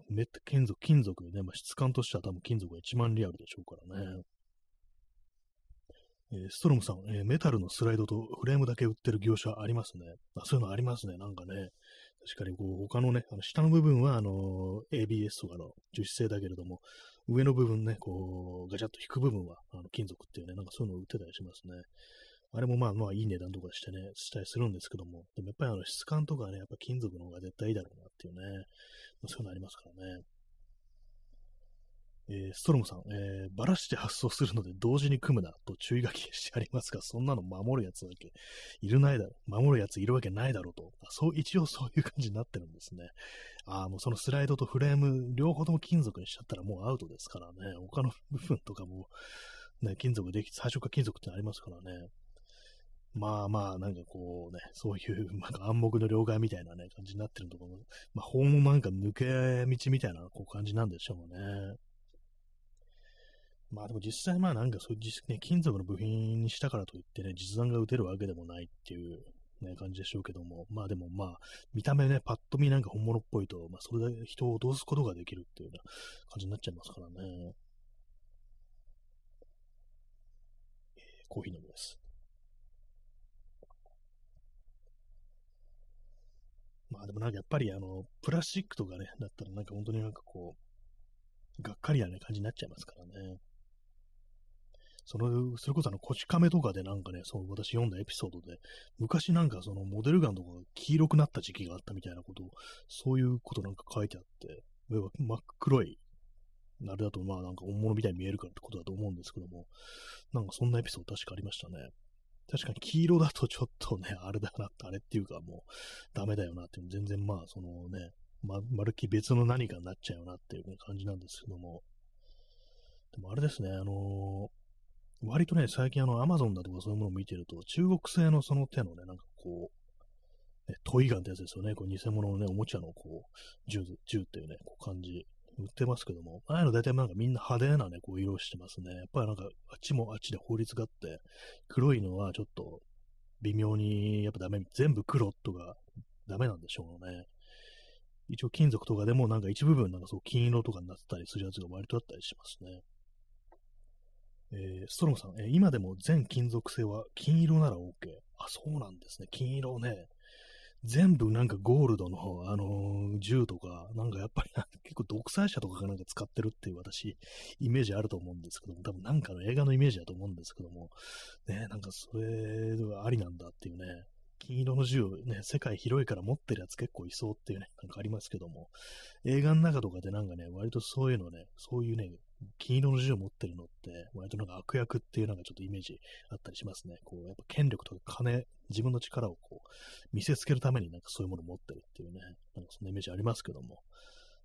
めった金属、金属でね、まあ、質感としては多分金属が一番リアルでしょうからね。えストロムさん、えメタルのスライドとフレームだけ売ってる業者ありますね。あそういうのありますね。なんかね、確かにこう他のね、あの下の部分はあの ABS とかの樹脂製だけれども、上の部分ね、こうガチャッと引く部分はあの金属っていうね、なんかそういうのを売ってたりしますね。あれもまあまあいい値段とかしてね、したりするんですけども、でもやっぱりあの質感とかね、やっぱ金属の方が絶対いいだろうなっていうね、そういうのありますからね。えー、ストロムさん、えー、ばらして発送するので同時に組むなと注意書きしてありますが、そんなの守るやつだけいるないだろ、守るやついるわけないだろうと、そう、一応そういう感じになってるんですね。ああ、もうそのスライドとフレーム、両方とも金属にしちゃったらもうアウトですからね、他の部分とかも、ね、金属でき、最初から金属ってありますからね。まあまあ、なんかこうね、そういう、なんか暗黙の了解みたいなね、感じになってるところ、まあ、法もなんか抜け道みたいなこう感じなんでしょうね。まあでも実際まあなんかそういう、ね、金属の部品にしたからといってね、実弾が撃てるわけでもないっていうね、感じでしょうけども、まあでもまあ、見た目ね、パッと見なんか本物っぽいと、まあそれで人を脅すことができるっていうような感じになっちゃいますからね。えー、コーヒー飲みです。まあでもなんかやっぱりあの、プラスチックとかね、だったらなんか本当になんかこう、がっかりな、ね、感じになっちゃいますからね。その、それこそあの、こち亀とかでなんかね、その私読んだエピソードで、昔なんかそのモデルガンとかが黄色くなった時期があったみたいなこと、そういうことなんか書いてあって、真っ黒い、あれだとまあなんか本物みたいに見えるからってことだと思うんですけども、なんかそんなエピソード確かありましたね。確かに黄色だとちょっとね、あれだな、あれっていうかもうダメだよなっていう、全然まあそのね、ま、まるっきり別の何かになっちゃうよなっていう感じなんですけども、でもあれですね、あのー割とね、最近あの、アマゾンだとかそういうものを見てると、中国製のその手のね、なんかこう、ね、トイガンってやつですよね。こう偽物のね、おもちゃのこう、銃、銃っていうね、こう感じ、売ってますけども、ああいうの大体なんかみんな派手なね、こう色してますね。やっぱりなんか、あっちもあっちで法律があって、黒いのはちょっと微妙にやっぱダメ、全部黒とかダメなんでしょうね。一応金属とかでもなんか一部分なんかそう金色とかになってたりするやつが割とあったりしますね。えー、ストロムさん、えー、今でも全金属製は金色なら OK。あ、そうなんですね。金色ね。全部なんかゴールドの、あのー銃とか、なんかやっぱり結構独裁者とかがなんか使ってるっていう私、イメージあると思うんですけども、多分なんかの映画のイメージだと思うんですけども、ね、なんかそれはありなんだっていうね、金色の銃ね、世界広いから持ってるやつ結構いそうっていうね、なんかありますけども、映画の中とかでなんかね、割とそういうのね、そういうね、金色の銃を持ってるのって、割となんか悪役っていうなんかちょっとイメージあったりしますね。こう、やっぱ権力とか金、自分の力をこう、見せつけるためになんかそういうものを持ってるっていうね、なんかそんなイメージありますけども、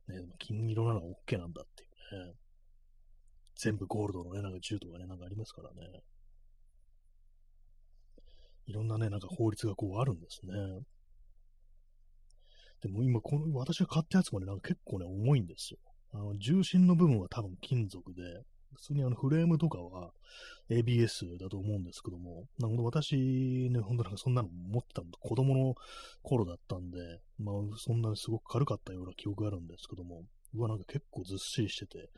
ね、金色なのは OK なんだっていうね、全部ゴールドのね、なんか銃とかね、なんかありますからね。いろんなね、なんか法律がこうあるんですね。でも今、この、私が買ったやつもね、なんか結構ね、重いんですよ。あの、重心の部分は多分金属で、普通にあのフレームとかは ABS だと思うんですけども、なんか私ね、ほんとなんかそんなの持ってたの子供の頃だったんで、まあそんなにすごく軽かったような記憶があるんですけども、うわ、なんか結構ずっしりしてて、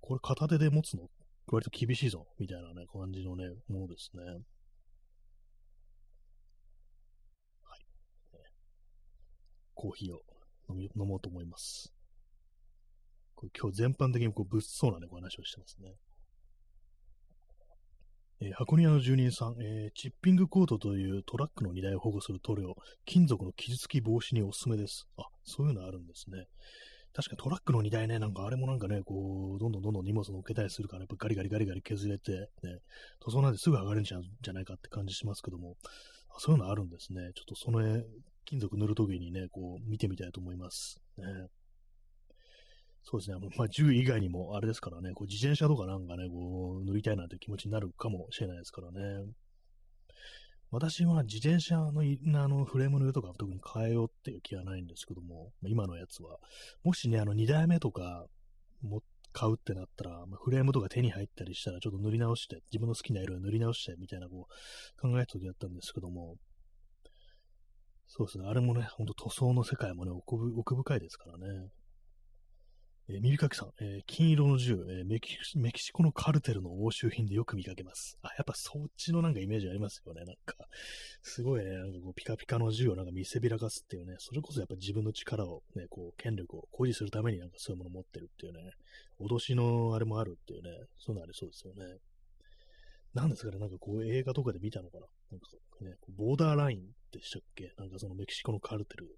これ片手で持つの割と厳しいぞ、みたいなね、感じのね、ものですね。はいコーヒーを飲み飲もうと思います。今日全般的にこう物騒なね、お話をしてますね。えー、箱庭の住人さん、えー、チッピングコートというトラックの荷台を保護する塗料、金属の傷つき防止におすすめです。あ、そういうのあるんですね。確かトラックの荷台ね、なんかあれもなんかね、こう、どんどんどんどん荷物乗っけたりするから、やっぱガリガリガリガリ削れて、ね、塗装なんですぐ上がるんじゃじゃないかって感じしますけども、あそういうのあるんですね。ちょっとその金属塗るときにね、こう、見てみたいと思います。ね。そうですね。まあ、銃以外にも、あれですからね、こう自転車とかなんかね、こう、塗りたいなという気持ちになるかもしれないですからね。私は自転車のあのフレームの色とか特に変えようっていう気はないんですけども、今のやつは。もしね、あの2代目とかも買うってなったら、まあ、フレームとか手に入ったりしたらちょっと塗り直して、自分の好きな色で塗り直してみたいなこう考えた時やったんですけども、そうですね。あれもね、ほんと塗装の世界もね、奥深いですからね。えー、耳かきさん、えー、金色の銃、えーメキ、メキシコのカルテルの押収品でよく見かけます。あ、やっぱそっちのなんかイメージありますよね。なんか、すごいね、なんかこうピカピカの銃をなんか見せびらかすっていうね、それこそやっぱ自分の力をね、こう、権力を誇示するためになんかそういうものを持ってるっていうね、脅しのあれもあるっていうね、そういうのありそうですよね。なんですかね、なんかこう映画とかで見たのかな。なんかね、ボーダーラインでしたっけ？なんかそのメキシコのカルテル。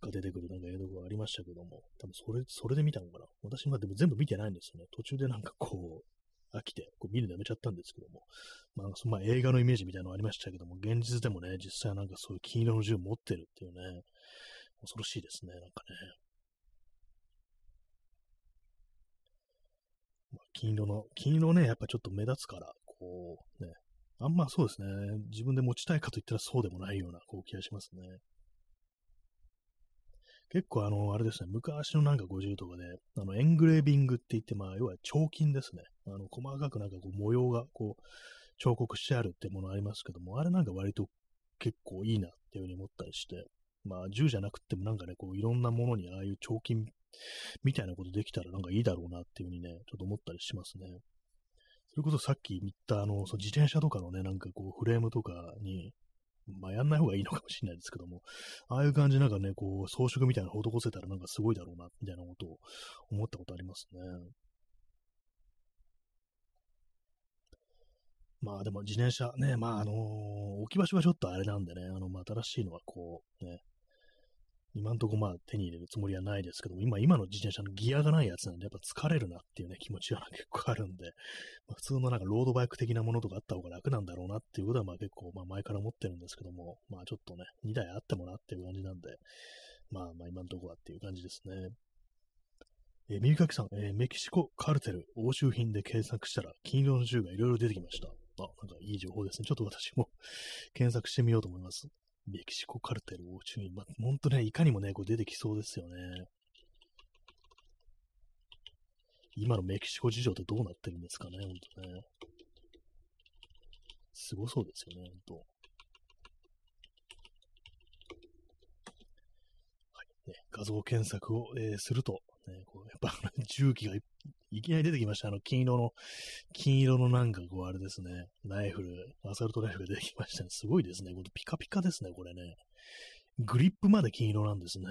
が出てくるなんか映像がありましたけども、多分それ、それで見たのかな私までも全部見てないんですよね。途中でなんかこう、飽きて、こう見るのやめちゃったんですけども、まあ、そまあ、映画のイメージみたいなのありましたけども、現実でもね、実際なんかそういう金色の銃持ってるっていうね、恐ろしいですね、なんかね。まあ、金色の、金色ね、やっぱちょっと目立つから、こう、ね、あんまそうですね、自分で持ちたいかと言ったらそうでもないような、こう気がしますね。結構あの、あれですね、昔のなんか50とかで、あの、エングレービングって言って、まあ、要は彫金ですね。あの、細かくなんかこう模様がこう、彫刻してあるってものありますけども、あれなんか割と結構いいなっていうふうに思ったりして、まあ、銃じゃなくてもなんかね、こう、いろんなものにああいう彫金みたいなことできたらなんかいいだろうなっていうふうにね、ちょっと思ったりしますね。それこそさっき言ったあの、その自転車とかのね、なんかこう、フレームとかに、まあ、やんない方がいいのかもしれないですけども、ああいう感じなんかね、こう、装飾みたいなの施せたらなんかすごいだろうな、みたいなことを思ったことありますね。まあでも自転車ね、まああのー、置き場所はちょっとあれなんでね、あの、まあ新しいのはこう、ね、今んとこまあ手に入れるつもりはないですけども、今、今の自転車のギアがないやつなんで、やっぱ疲れるなっていうね、気持ちは結構あるんで、まあ、普通のなんかロードバイク的なものとかあった方が楽なんだろうなっていうことはまあ結構まあ前から思ってるんですけども、まあちょっとね、2台あってもなっていう感じなんで、まあまあ今んとこはっていう感じですね。えー、右かきさん、えー、メキシコカルテル押収品で検索したら金色の銃がいろいろ出てきました。あ、なんかいい情報ですね。ちょっと私も 検索してみようと思います。メキシコカルテルを注意。まあ、ほんとね、いかにもね、こう出てきそうですよね。今のメキシコ事情ってどうなってるんですかね、ほんとね。すごそうですよね、ほんと。はい。ね、画像検索を、えー、すると、ね、こうやっぱ 重機がいきなり出てきました。あの、金色の、金色のなんかこう、あれですね、ナイフル、アサルトライフルが出てきましたね。すごいですね。これピカピカですね、これね。グリップまで金色なんですね。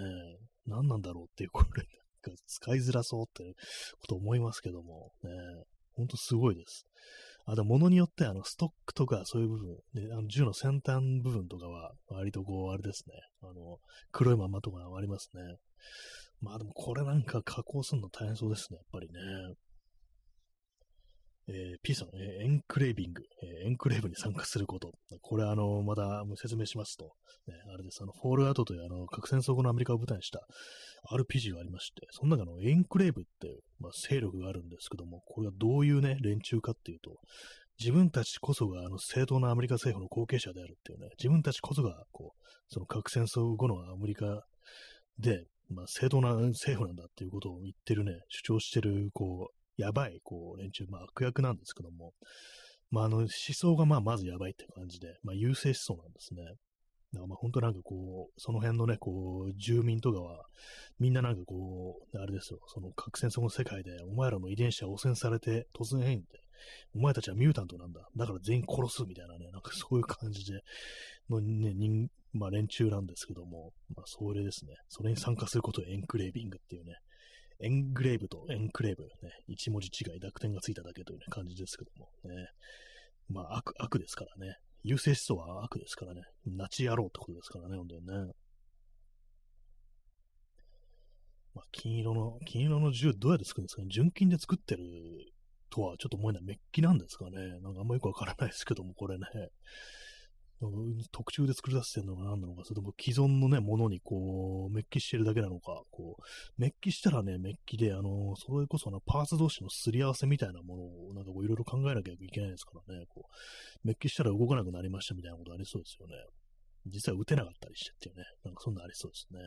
何なんだろうっていう、これ、なんか使いづらそうってこと思いますけども、ね、ほんとすごいです。あ、でも物によってあのストックとかそういう部分、ね、あの銃の先端部分とかは割とこう、あれですね、あの、黒いままとかありますね。まあでもこれなんか加工するの大変そうですね、やっぱりね。えー、P さん、えー、エンクレービング、えー、エンクレーブに参加すること。これ、あの、まだ説明しますと、ね、あれです、あの、フォールアウトという、あの、核戦争後のアメリカを舞台にした RPG がありまして、その中のエンクレーブっていう、まあ、勢力があるんですけども、これがどういうね、連中かっていうと、自分たちこそが、あの、正当なアメリカ政府の後継者であるっていうね、自分たちこそが、こう、その核戦争後のアメリカで、まあ、正当な政府なんだっていうことを言ってるね、主張してる、こう、やばい、こう、連中、まあ悪役なんですけども、まああの思想がまあまずやばいって感じで、まあ優勢思想なんですね。だからまあ本当なんかこう、その辺のね、こう、住民とかは、みんななんかこう、あれですよ、その核戦争の世界で、お前らの遺伝子は汚染されて突然変異で、お前たちはミュータントなんだ。だから全員殺すみたいなね、なんかそういう感じで、のね、人、まあ連中なんですけども、まあそれですね、それに参加することをエンクレービングっていうね、エングレーブとエンクレーブ、ね、一文字違い、濁点がついただけという、ね、感じですけども、ね。まあ、悪、悪ですからね。優勢思想は悪ですからね。ナチ野郎ってことですからね、本当にね。まあ、金色の、金色の銃どうやって作るんですかね純金で作ってるとはちょっと思えない。メッキなんですかね。なんかあんまよくわからないですけども、これね。特注で作り出してるのが何なのか、それとも既存のね、ものにこう、メッキしてるだけなのか、こう、メッキしたらね、メッキで、あの、それこそな、パーツ同士のすり合わせみたいなものを、なんかこう、いろいろ考えなきゃいけないですからね、こう、メッキしたら動かなくなりましたみたいなことありそうですよね。実は打てなかったりしてっていうね、なんかそんなありそうですね。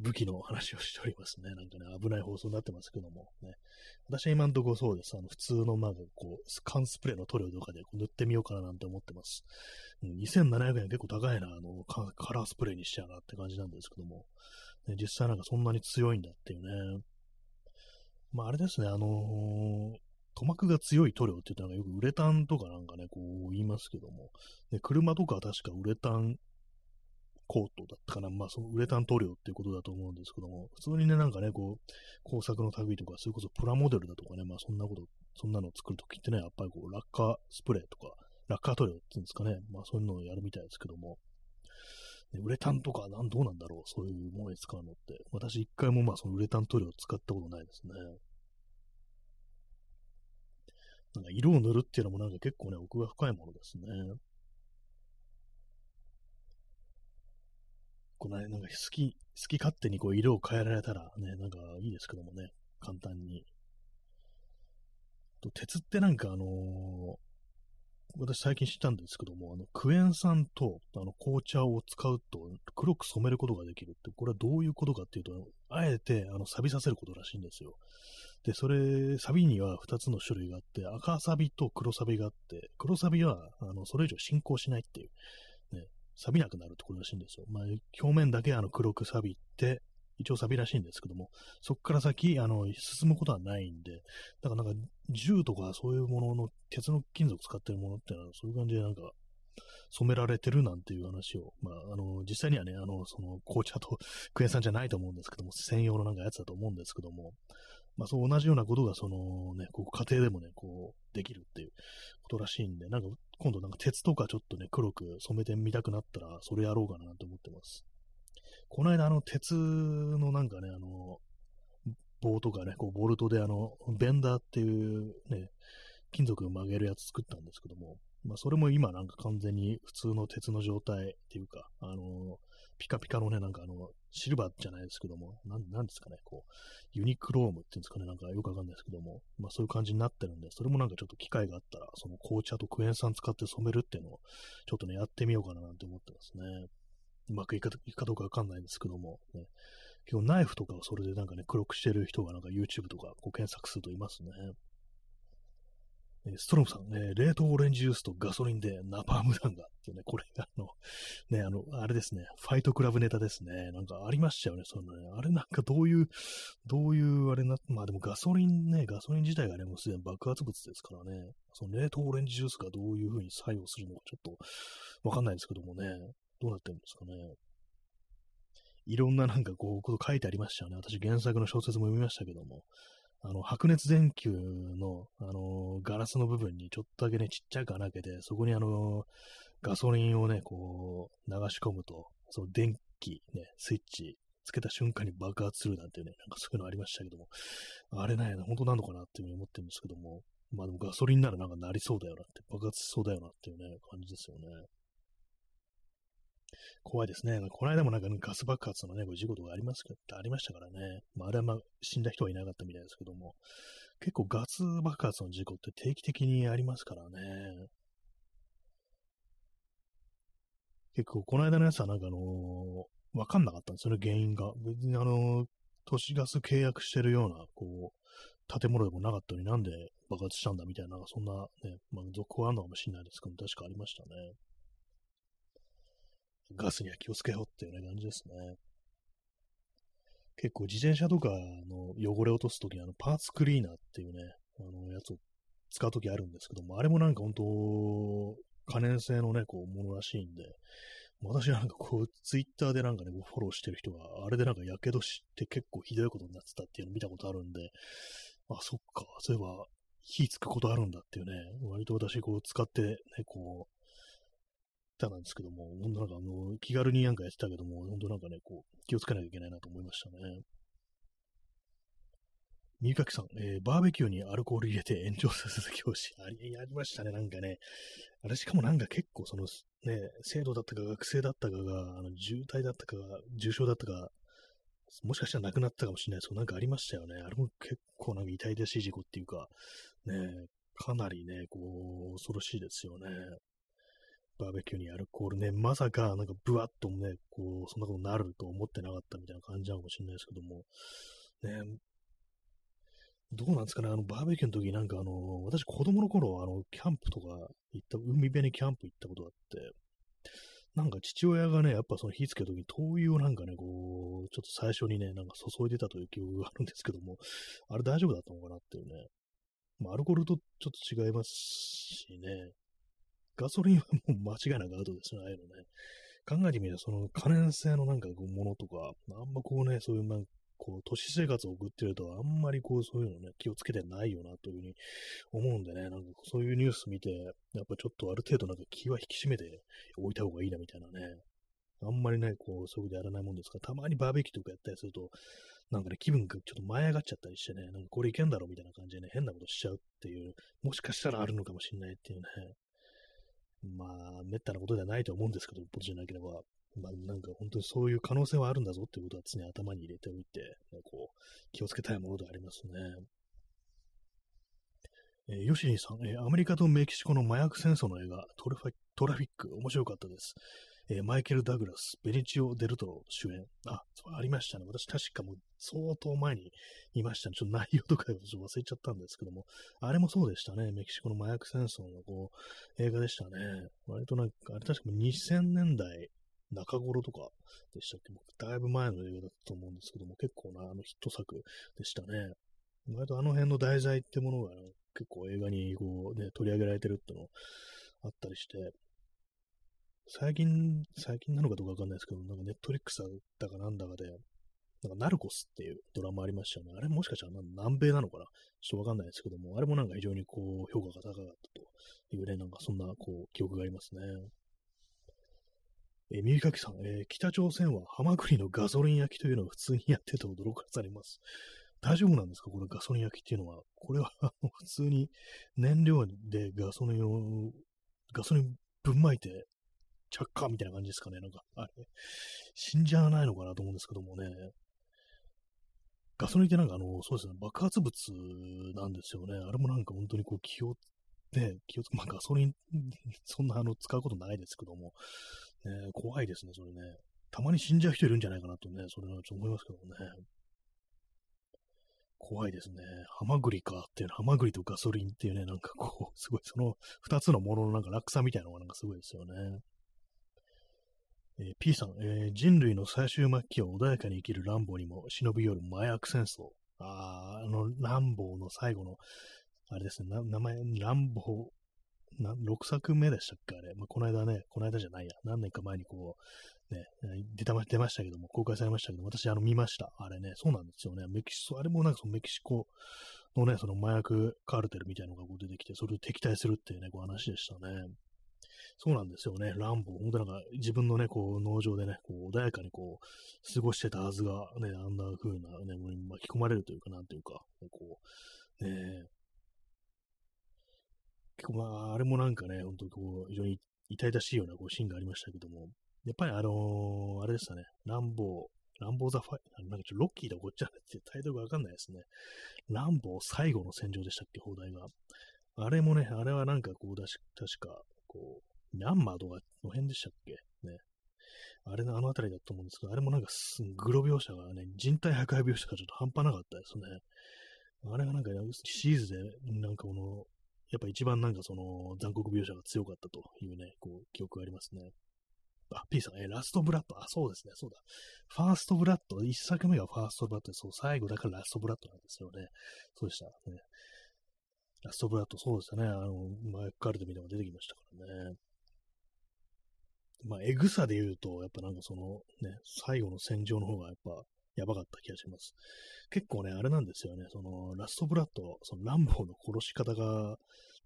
武器の話をしておりますね。なんかね、危ない放送になってますけども、ね。私は今んとこそうです。あの、普通の、まあ、こう、缶スプレーの塗料とかでこう塗ってみようかななんて思ってます。2700円結構高いな、あのカ、ラースプレーにしちゃうなって感じなんですけども、ね、実際なんかそんなに強いんだっていうね。まあ、あれですね、あのー、塗膜が強い塗料って言ったらよくウレタンとかなんかね、こう言いますけども、ね、車とかは確かウレタンコートだったかな。まあ、そのウレタン塗料っていうことだと思うんですけども、普通にね、なんかね、こう、工作の類とか、それこそプラモデルだとかね、まあ、そんなこと、そんなのを作るときってね、やっぱりこう、落下スプレーとか、落下塗料っていうんですかね、まあ、そういうのをやるみたいですけども、ね、ウレタンとか、なん、どうなんだろう、そういうものに使うのって。私、一回もまあ、そのウレタン塗料を使ったことないですね。なんか色を塗るっていうのもなんか結構ね、奥が深いものですね。このなんか好き、好き勝手にこう色を変えられたらね、なんかいいですけどもね、簡単に。と鉄ってなんかあのー、私最近知ったんですけども、あの、クエン酸とあの紅茶を使うと黒く染めることができるって、これはどういうことかっていうと、あえてあの錆びさせることらしいんですよ。で、それ、錆には2つの種類があって、赤錆と黒錆があって、黒錆はあのそれ以上進行しないっていう、錆びなくなるってことらしいんですよ。まあ、表面だけあの黒く錆びて、一応錆びらしいんですけども、そこから先、あの、進むことはないんで、だからなんか、銃とかそういうものの、鉄の金属使ってるものってのは、そういう感じでなんか、染められてるなんていう話を、まあ、あの、実際にはね、あの、その、紅茶とクエン酸じゃないと思うんですけども、専用のなんかやつだと思うんですけども、まあ、そう同じようなことが、そのね、こう家庭でもね、こう、できるっていうことらしいんで、なんか、今度なんか鉄とかちょっとね、黒く染めてみたくなったら、それやろうかなと思ってます。この間、あの、鉄のなんかね、あの、棒とかね、こう、ボルトであの、ベンダーっていうね、金属を曲げるやつ作ったんですけども、まあ、それも今なんか完全に普通の鉄の状態っていうか、あの、ピカピカのね、なんかあの、シルバーじゃないですけども、なん、なんですかね、こう、ユニクロームっていうんですかね、なんかよくわかんないですけども、まあそういう感じになってるんで、それもなんかちょっと機会があったら、その紅茶とクエン酸使って染めるっていうのを、ちょっとね、やってみようかななんて思ってますね。うまくいくかどうかわかんないんですけども、ね、結構ナイフとかをそれでなんかね、黒くしてる人がなんか YouTube とかこう検索するといますね。ストロムさん、ね、冷凍オレンジジュースとガソリンでナパーム弾がっていうね、これがあの、ね、あの、あれですね、ファイトクラブネタですね。なんかありましたよね、そのね。あれなんかどういう、どういう、あれな、まあでもガソリンね、ガソリン自体がね、もうすでに爆発物ですからね、その冷凍オレンジジュースがどういう風に作用するのかちょっとわかんないですけどもね、どうなってるんですかね。いろんななんかこう、こと書いてありましたよね。私原作の小説も読みましたけども、あの、白熱電球の、あの、ガラスの部分にちょっとだけね、ちっちゃく穴開けて、そこにあの、ガソリンをね、こう、流し込むと、その電気、ね、スイッチつけた瞬間に爆発するなんてね、なんかそういうのありましたけども、あれね、本当なのかなっていうふうに思ってるんですけども、まあでもガソリンならなんかなりそうだよなって、爆発しそうだよなっていうね、感じですよね。怖いですね。この間もなんか、ガス爆発のね、事故とかありますありましたからね。まあ、あれはまあ死んだ人はいなかったみたいですけども、結構ガス爆発の事故って定期的にありますからね。結構、この間のやつはなんかあのー、わかんなかったんですよね、原因が。別にあのー、都市ガス契約してるような、こう、建物でもなかったのになんで爆発したんだみたいな、そんなね、まあ、続報あるのかもしれないですけど、確かありましたね。ガスには気をつけようっていうね、感じですね。結構自転車とかの汚れ落とすときにあのパーツクリーナーっていうね、あのやつを使うときあるんですけども、あれもなんか本当、可燃性のね、こう、ものらしいんで、私なんかこう、ツイッターでなんかね、フォローしてる人が、あれでなんか火傷して結構ひどいことになってたっていうの見たことあるんで、あ、そっか、そういえば、火つくことあるんだっていうね、割と私こう使ってね、こうたなんですけども、本当なんかあの、気軽になんかやってたけども、本当なんかね、こう、気をつけなきゃいけないなと思いましたね。三垣さん、えー、バーベキューにアルコール入れて炎上させた教師。あり、やりましたね、なんかね。あれ、しかもなんか結構その、ね、生徒だったか学生だったかが、あの、渋滞だったか、重症だったか、もしかしたら亡くなったかもしれないですけど、なんかありましたよね。あれも結構なんか痛々しい事故っていうか、ね、かなりね、こう、恐ろしいですよね。バーベキューにアルコールね、まさか、なんかブワッとね、こう、そんなことになると思ってなかったみたいな感じなのかもしれないですけども、ね、どうなんですかね、あの、バーベキューの時なんかあの、私子供の頃、あの、キャンプとか行った、海辺にキャンプ行ったことがあって、なんか父親がね、やっぱその火つけるときに灯油をなんかね、こう、ちょっと最初にね、なんか注いでたという記憶があるんですけども、あれ大丈夫だったのかなっていうね。まあ、アルコールとちょっと違いますしね。ガソリンはもう間違いなくアウトですよね、ああいうのね。考えてみれば、その可燃性のなんかこうものとか、あんまこうね、そういうなんこう、都市生活を送ってると、あんまりこう、そういうのね、気をつけてないよな、というふうに思うんでね、なんかそういうニュース見て、やっぱちょっとある程度なんか気は引き締めておいた方がいいな、みたいなね。あんまりね、こう、そういうことやらないもんですから、たまにバーベキューとかやったりすると、なんかね、気分がちょっと舞い上がっちゃったりしてね、なんかこれいけんだろみたいな感じでね、変なことしちゃうっていう、もしかしたらあるのかもしれないっていうね、まあ、滅多なことではないと思うんですけど、僕じゃなければ、まあ、なんか本当にそういう可能性はあるんだぞっていうことは常に頭に入れておいて、ね、こう、気をつけたいものでありますね。えー、ヨシニさん、えー、アメリカとメキシコの麻薬戦争の映画、トラフィック、面白かったです。えー、マイケル・ダグラス、ベニチオ・デルトロ主演。あ、そうありましたね。私確かもう相当前に見ましたね。ちょっと内容とか忘れちゃったんですけども、あれもそうでしたね。メキシコの麻薬戦争のこう映画でしたね。割となんか、あれ確か2000年代中頃とかでしたっけだいぶ前の映画だったと思うんですけども、結構なあのヒット作でしたね。割とあの辺の題材ってものが、ね、結構映画にこうね、取り上げられてるってのあったりして、最近、最近なのかどうかわかんないですけど、なんかネットリックスだかなんだかで、なんかナルコスっていうドラマありましたよね。あれもしかしたら南米なのかな？ちょっとわかんないですけども、あれもなんか非常にこう評価が高かったというね、なんかそんなこう記憶がありますね。えー、耳かきさん、えー、北朝鮮はハマグリのガソリン焼きというのを普通にやってて驚かされます。大丈夫なんですか？これガソリン焼きっていうのは。これは普通に燃料でガソリンを、ガソリンぶんまいて着火みたいな感じですかね。なんか、あれ、死んじゃわないのかなと思うんですけどもね。ガソリンってなんかあの、そうですね、爆発物なんですよね。あれもなんか本当にこう気を、ね、気をつ まあガソリン、そんなあの、使うことないですけども、ね、怖いですね、それね。たまに死んじゃう人いるんじゃないかなとね、それはちょっと思いますけどもね。怖いですね。ハマグリかっていうの、ハマグリとガソリンっていうね、なんかこう、すごいその二つのもののなんか落差みたいなのがなんかすごいですよね。えー P さん、えー人類の最終末期を穏やかに生きる乱暴にも忍び寄る麻薬戦争。あーあの、乱暴の最後の、あれですね、名前、乱暴、な6作目でしたっけあれ。まあ、この間ね、この間じゃないや、何年か前にこう、ね、出たま出ましたけども、公開されましたけども、私、あの、見ました。あれね、そうなんですよね。メキシコ、あれもなんかそのメキシコのね、その麻薬カルテルみたいなのがこう出てきて、それを敵対するっていうね、こう話でしたね。そうなんですよね。乱暴。本当なんか自分のね、こう、農場でね、こう、穏やかにこう、過ごしてたはずが、ね、あんな風なね、ものに巻き込まれるというか、なんていうか、こう、ね結構まあ、あれもなんかね、本当こう、非常に痛々しいようなこうシーンがありましたけども、やっぱりあのーあれでしたね、乱暴、乱暴ザファイ、なんかちょっとロッキーで怒っちゃうってタイトルがわかんないですね。乱暴最後の戦場でしたっけ、放題が。あれもね、あれはなんかこうだし、確か、こう、ミャンマーとかの辺でしたっけ？ね。あれのあの辺りだと思うんですけど、あれもなんかすグロ描写がね、人体破壊描写がちょっと半端なかったですね。あれがなんか、シリーズで、なんかこの、やっぱ一番なんかその残酷描写が強かったというね、こう、記憶がありますね。あ、P さん、えラストブラッド？あ、そうですね、そうだ。ファーストブラッド。一作目がファーストブラッドで、そう、最後だからラストブラッドなんですよね。そうでした。ね、ラストブラッド、そうでしたね。あの、マイクカルテみたいなのが出てきましたからね。まあ、エグさで言うと、やっぱなんかその、ね、最後の戦場の方がやっぱ、やばかった気がします。結構ね、あれなんですよね、その、ラストブラッド、その、ランボーの殺し方が、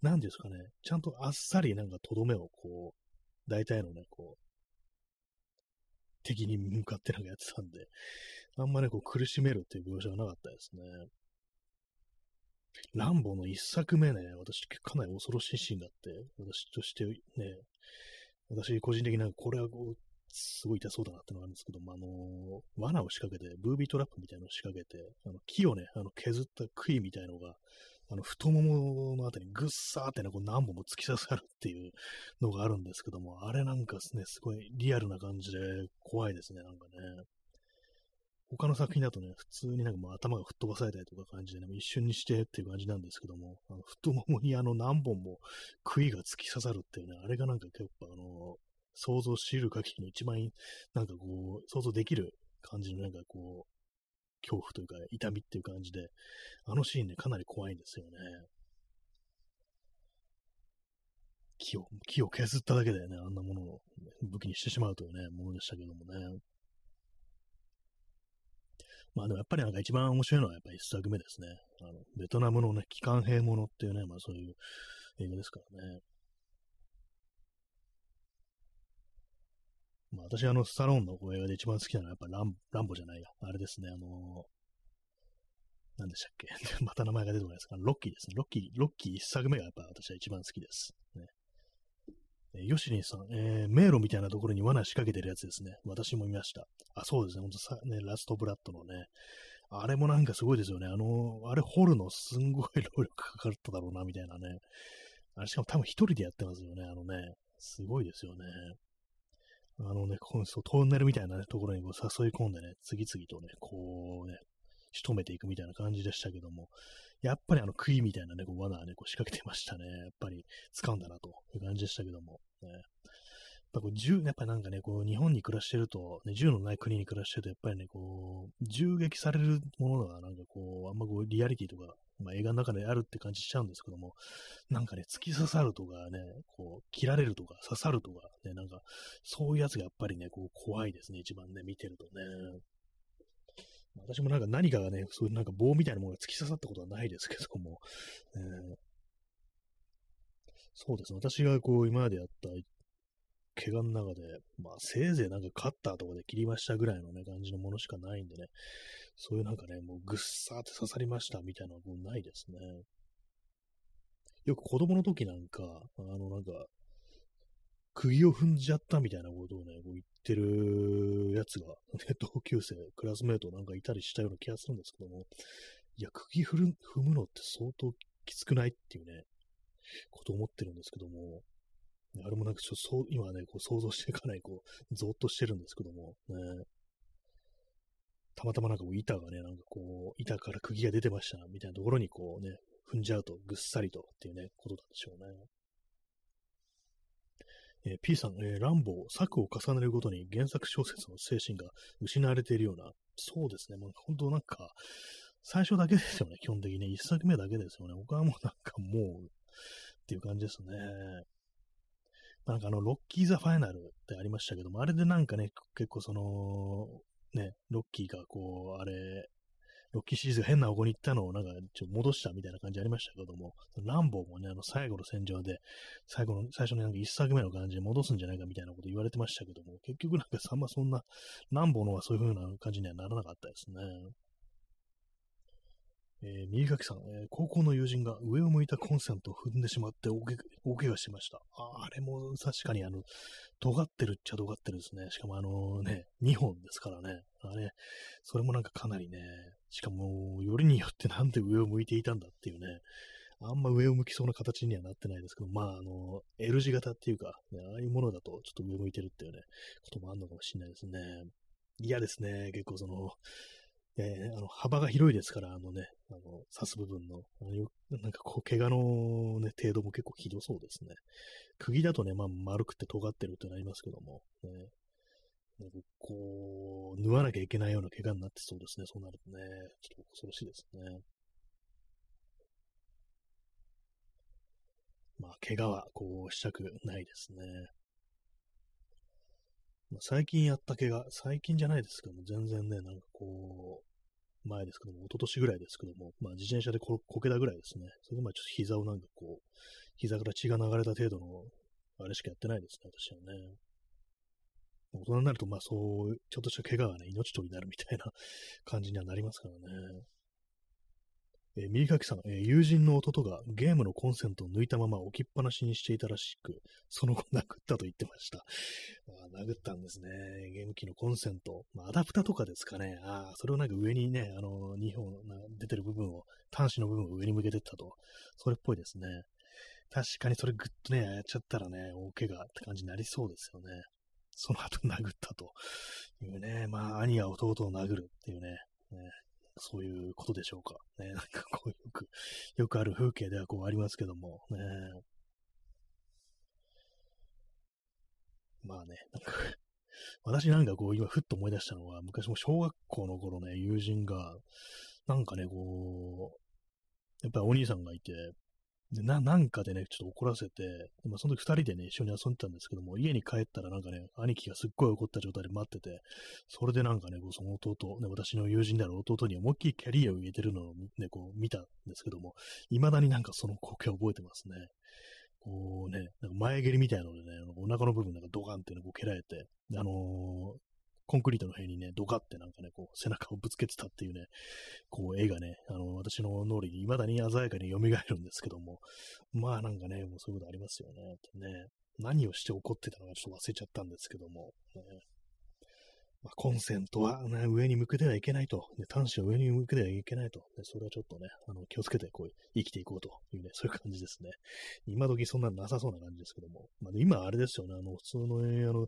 なんですかね、ちゃんとあっさりなんかとどめをこう、大体のね、こう、敵に向かってなんかやってたんで、あんまね、こう苦しめるっていう描写はなかったですね。ランボーの一作目ね、私かなり恐ろしいシーンだって、私としてね、私個人的になこれはこう、すごい痛そうだなってのがあるんですけども、あの罠を仕掛けて、ブービートラップみたいなのを仕掛けて、あの木をね、あの削った杭みたいのが、あの太もものあたりにぐっさーってね、こう何本も突き刺さるっていうのがあるんですけども、あれなんかですね、すごいリアルな感じで怖いですね、なんかね。他の作品だとね、普通になんかもう頭が吹っ飛ばされたりとか感じでね、一瞬にしてっていう感じなんですけども、あの太ももにあの何本も杭が突き刺さるっていうね、あれがなんか結構あの、想像し得る限りの一番なんかこう、想像できる感じのなんかこう、恐怖というか痛みっていう感じで、あのシーンね、かなり怖いんですよね。木を、木を削っただけでね、あんなものを武器にしてしまうというね、ものでしたけどもね。まあでもやっぱりなんか一番面白いのはやっぱり一作目ですね。あの、ベトナムのね、機関兵ものっていうね、まあそういう映画ですからね。まあ私あの、スタローンの映画で一番好きなのはやっぱランランボじゃないや。あれですね、あの何でしたっけ？また名前が出てこないですかロッキーですね。ロッキー、ロッキー一作目がやっぱ私は一番好きです。ね。えヨシリンさん、えー迷路みたいなところに罠仕掛けてるやつですね。私も見ました。あ、そうですね。ほんとさ、ね、ラストブラッドのね。あれもなんかすごいですよね。あの、あれ掘るのすんごい労力かかっただろうな、みたいなね。あれしかも多分一人でやってますよね。あのね。すごいですよね。あのね、こうそうトンネルみたいな、ね、ところにこう誘い込んでね、次々とね、こうね、仕留めていくみたいな感じでしたけども、やっぱりあの杭みたいなね、こう罠はね、こう仕掛けてましたね。やっぱり使うんだなという感じでしたけども。ね、やっぱこう銃、やっぱなんかね、こう日本に暮らしてると、ね、銃のない国に暮らしてると、やっぱりね、こう、銃撃されるものがなんかこう、あんまこうリアリティとか、まあ、映画の中であるって感じしちゃうんですけども、なんかね、突き刺さるとかね、こう、切られるとか、刺さるとか、ね、なんか、そういうやつがやっぱりね、こう、怖いですね、一番ね、見てるとね。私もなんか何かがね、そういうなんか棒みたいなものが突き刺さったことはないですけども、えー。そうですね、私がこう、今までやった怪我の中で、まあ、せいぜいなんかカッターとかで切りましたぐらいのね、感じのものしかないんでね、そういうなんかね、もうぐっさーって刺さりましたみたいなのはもうないですね。よく子供の時なんか、あのなんか、釘を踏んじゃったみたいなことをね、こう言ってるやつが、ね、同級生、クラスメートなんかいたりしたような気がするんですけども、いや、釘踏る踏むのって相当きつくないっていうね、こと思ってるんですけども、あれもなんかちょっとそう、今ね、こう想像してかない、こう、ぞーっとしてるんですけども、ね、たまたまなんかこう板がね、なんかこう、板から釘が出てましたみたいなところにこうね、踏んじゃうとぐっさりとっていうね、ことなんでしょうね。えー、P さん、えー、ランボー、作を重ねるごとに原作小説の精神が失われているような、そうですね、もう本当なんか、最初だけですよね、基本的にね。一作目だけですよね。僕はもうなんかもう、っていう感じですね。なんかあの、ロッキー・ザ・ファイナルってありましたけども、あれでなんかね、結構その、ね、ロッキーがこう、あれ、ロッキーシリーズが変な方向に行ったのをなんかちょっと戻したみたいな感じありましたけども、ランボーもね、あの最後の戦場で、最後の、最初のなんか一作目の感じで戻すんじゃないかみたいなこと言われてましたけども、結局なんかあんまそんな、ランボーのはそういう風な感じにはならなかったですね。えー、右垣さん、えー、高校の友人が上を向いたコンセントを踏んでしまって大け大怪我しました。ああれも確かにあの、尖ってるっちゃ尖ってるですね。しかもあのね、2本ですからね。あれ、それもなんかかなりね、しかも、よりによってなんで上を向いていたんだっていうね、あんま上を向きそうな形にはなってないですけど、まあ、あの、L 字型っていうか、ね、ああいうものだとちょっと上向いてるっていうね、こともあるのかもしれないですね。嫌ですね、結構その、えー、あの幅が広いですから、あのね、あの刺す部分の、あ、よなんかこう、怪我の、ね、程度も結構ひどそうですね。釘だとね、まあ、丸くて尖ってるってなりますけども、ね、なんかこう、縫わなきゃいけないような怪我になってそうですね、そうなるとね、ちょっと恐ろしいですね。まあ、怪我はこうしたくないですね。最近やった怪我、最近じゃないですけども、全然ね、なんかこう、前ですけども、一昨年ぐらいですけども、まあ自転車でこけたぐらいですね。それでまあちょっと膝をなんかこう、膝から血が流れた程度の、あれしかやってないですね、私はね。大人になると、まあそう、ちょっとした怪我がね、命取りになるみたいな感じにはなりますからね。えー、右書きさん、えー、友人の弟がゲームのコンセントを抜いたまま置きっぱなしにしていたらしく、その後殴ったと言ってました。あ殴ったんですね。ゲーム機のコンセント。まあ、アダプタとかですかね。ああ、それをなんか上にね、あの、2本出てる部分を、端子の部分を上に向けてったと。それっぽいですね。確かにそれぐっとね、やっちゃったらね、大怪我って感じになりそうですよね。その後殴ったというね、まあ、兄が弟を殴るっていうね、ねそういうことでしょうか。ね、なんかこうよく、よくある風景ではこうありますけども、ね。まあね、なんか 私なんかこう今ふっと思い出したのは、昔も小学校の頃ね、友人が、なんかね、こう、やっぱりお兄さんがいて、で、な、なんかでね、ちょっと怒らせて、まあ、その時二人でね、一緒に遊んでたんですけども、家に帰ったらなんかね、兄貴がすっごい怒った状態で待ってて、それでなんかね、こうその弟、ね、私の友人である弟に思いっきりキャリアを入れてるのをね、こう見たんですけども、未だになんかその光景を覚えてますね。こうね、なんか前蹴りみたいなのでね、お腹の部分なんかドカンってね、こう蹴られて、あのー、コンクリートの塀にね、ドカってなんかね、こう、背中をぶつけてたっていうね、こう、絵がね、あの、私の脳裏に未だに鮮やかに蘇るんですけども、まあなんかね、もうそういうことありますよね。ね何をして怒ってたのかちょっと忘れちゃったんですけども、ね、まあ、コンセントは、ね、上に向けてはいけないと、ね、端子は上に向けてはいけないと、ね、それはちょっとね、あの気をつけてこう生きていこうというね、そういう感じですね。今時そんなのなさそうな感じですけども、まあ、今あれですよね、あの、普通の、ね、あの、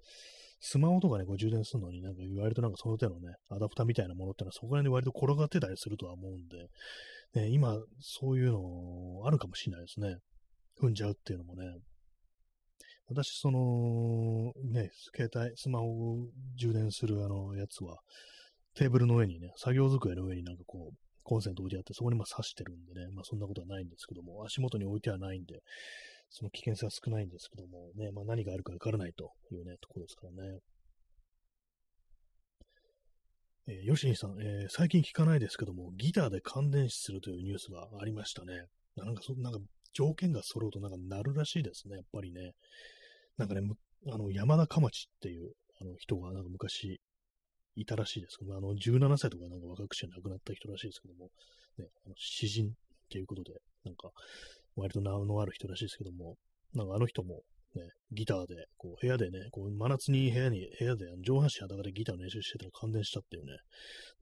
スマホとかね、こう充電するのになんか割となんかその手のね、アダプターみたいなものってのはそこら辺に割と転がってたりするとは思うんで、ね、今そういうのあるかもしれないですね。踏んじゃうっていうのもね。私、その、ね、携帯、スマホを充電するあのやつは、テーブルの上にね、作業机の上になんかこう、コンセント置いてあって、そこにまあ挿してるんでね、まあそんなことはないんですけども、足元に置いてはないんで、その危険性は少ないんですけども、ね、まあ何があるかわからないというね、ところですからね。えー、ヨシンさん、えー、最近聞かないですけども、ギターで感電死するというニュースがありましたね。なんかそ、なんか条件が揃うとなんかなるらしいですね、やっぱりね。なんかね、あの、山田かまちっていうあの人がなんか昔いたらしいですけど、あの、17歳とかなんか若くして亡くなった人らしいですけども、ね、あの詩人っていうことで、なんか、割と名のある人らしいですけども、なんかあの人も、ね、ギターで、こう、部屋でね、こう、真夏に部屋に、部屋で上半身裸でギターの練習してたら感電したっていうね、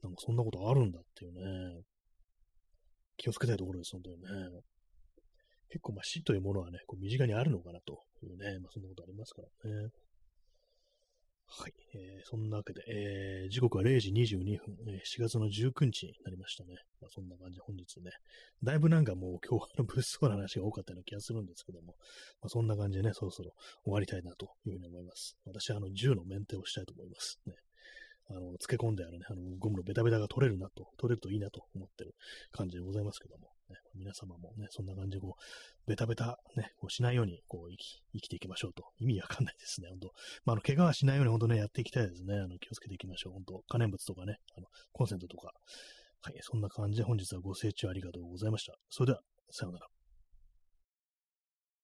なんかそんなことあるんだっていうね、気をつけたいところです、本当にね。結構、まあ、死というものはね、こう身近にあるのかなというね、まあ、そんなことありますからね。はい。えー、そんなわけで、えー、時刻は0時22分、えー、4月の19日になりましたね。まあ、そんな感じで本日ね。だいぶなんかもう今日はの物騒な話が多かったような気がするんですけども、まあ、そんな感じでね、そろそろ終わりたいなというふうに思います。私はあの銃のメンテをしたいと思います。ね。あの、漬け込んであるね、あの、ゴムのベタベタが取れるなと、取れるといいなと思ってる感じでございますけども、ね、皆様もね、そんな感じでこう、ベタベタね、こうしないように、こう生き、生きていきましょうと。意味わかんないですね、本当まあ、あの、怪我はしないように本当ね、やっていきたいですね。あの、気をつけていきましょう。本当可燃物とかね、あの、コンセントとか。はい、そんな感じで本日はご清聴ありがとうございました。それでは、さようなら。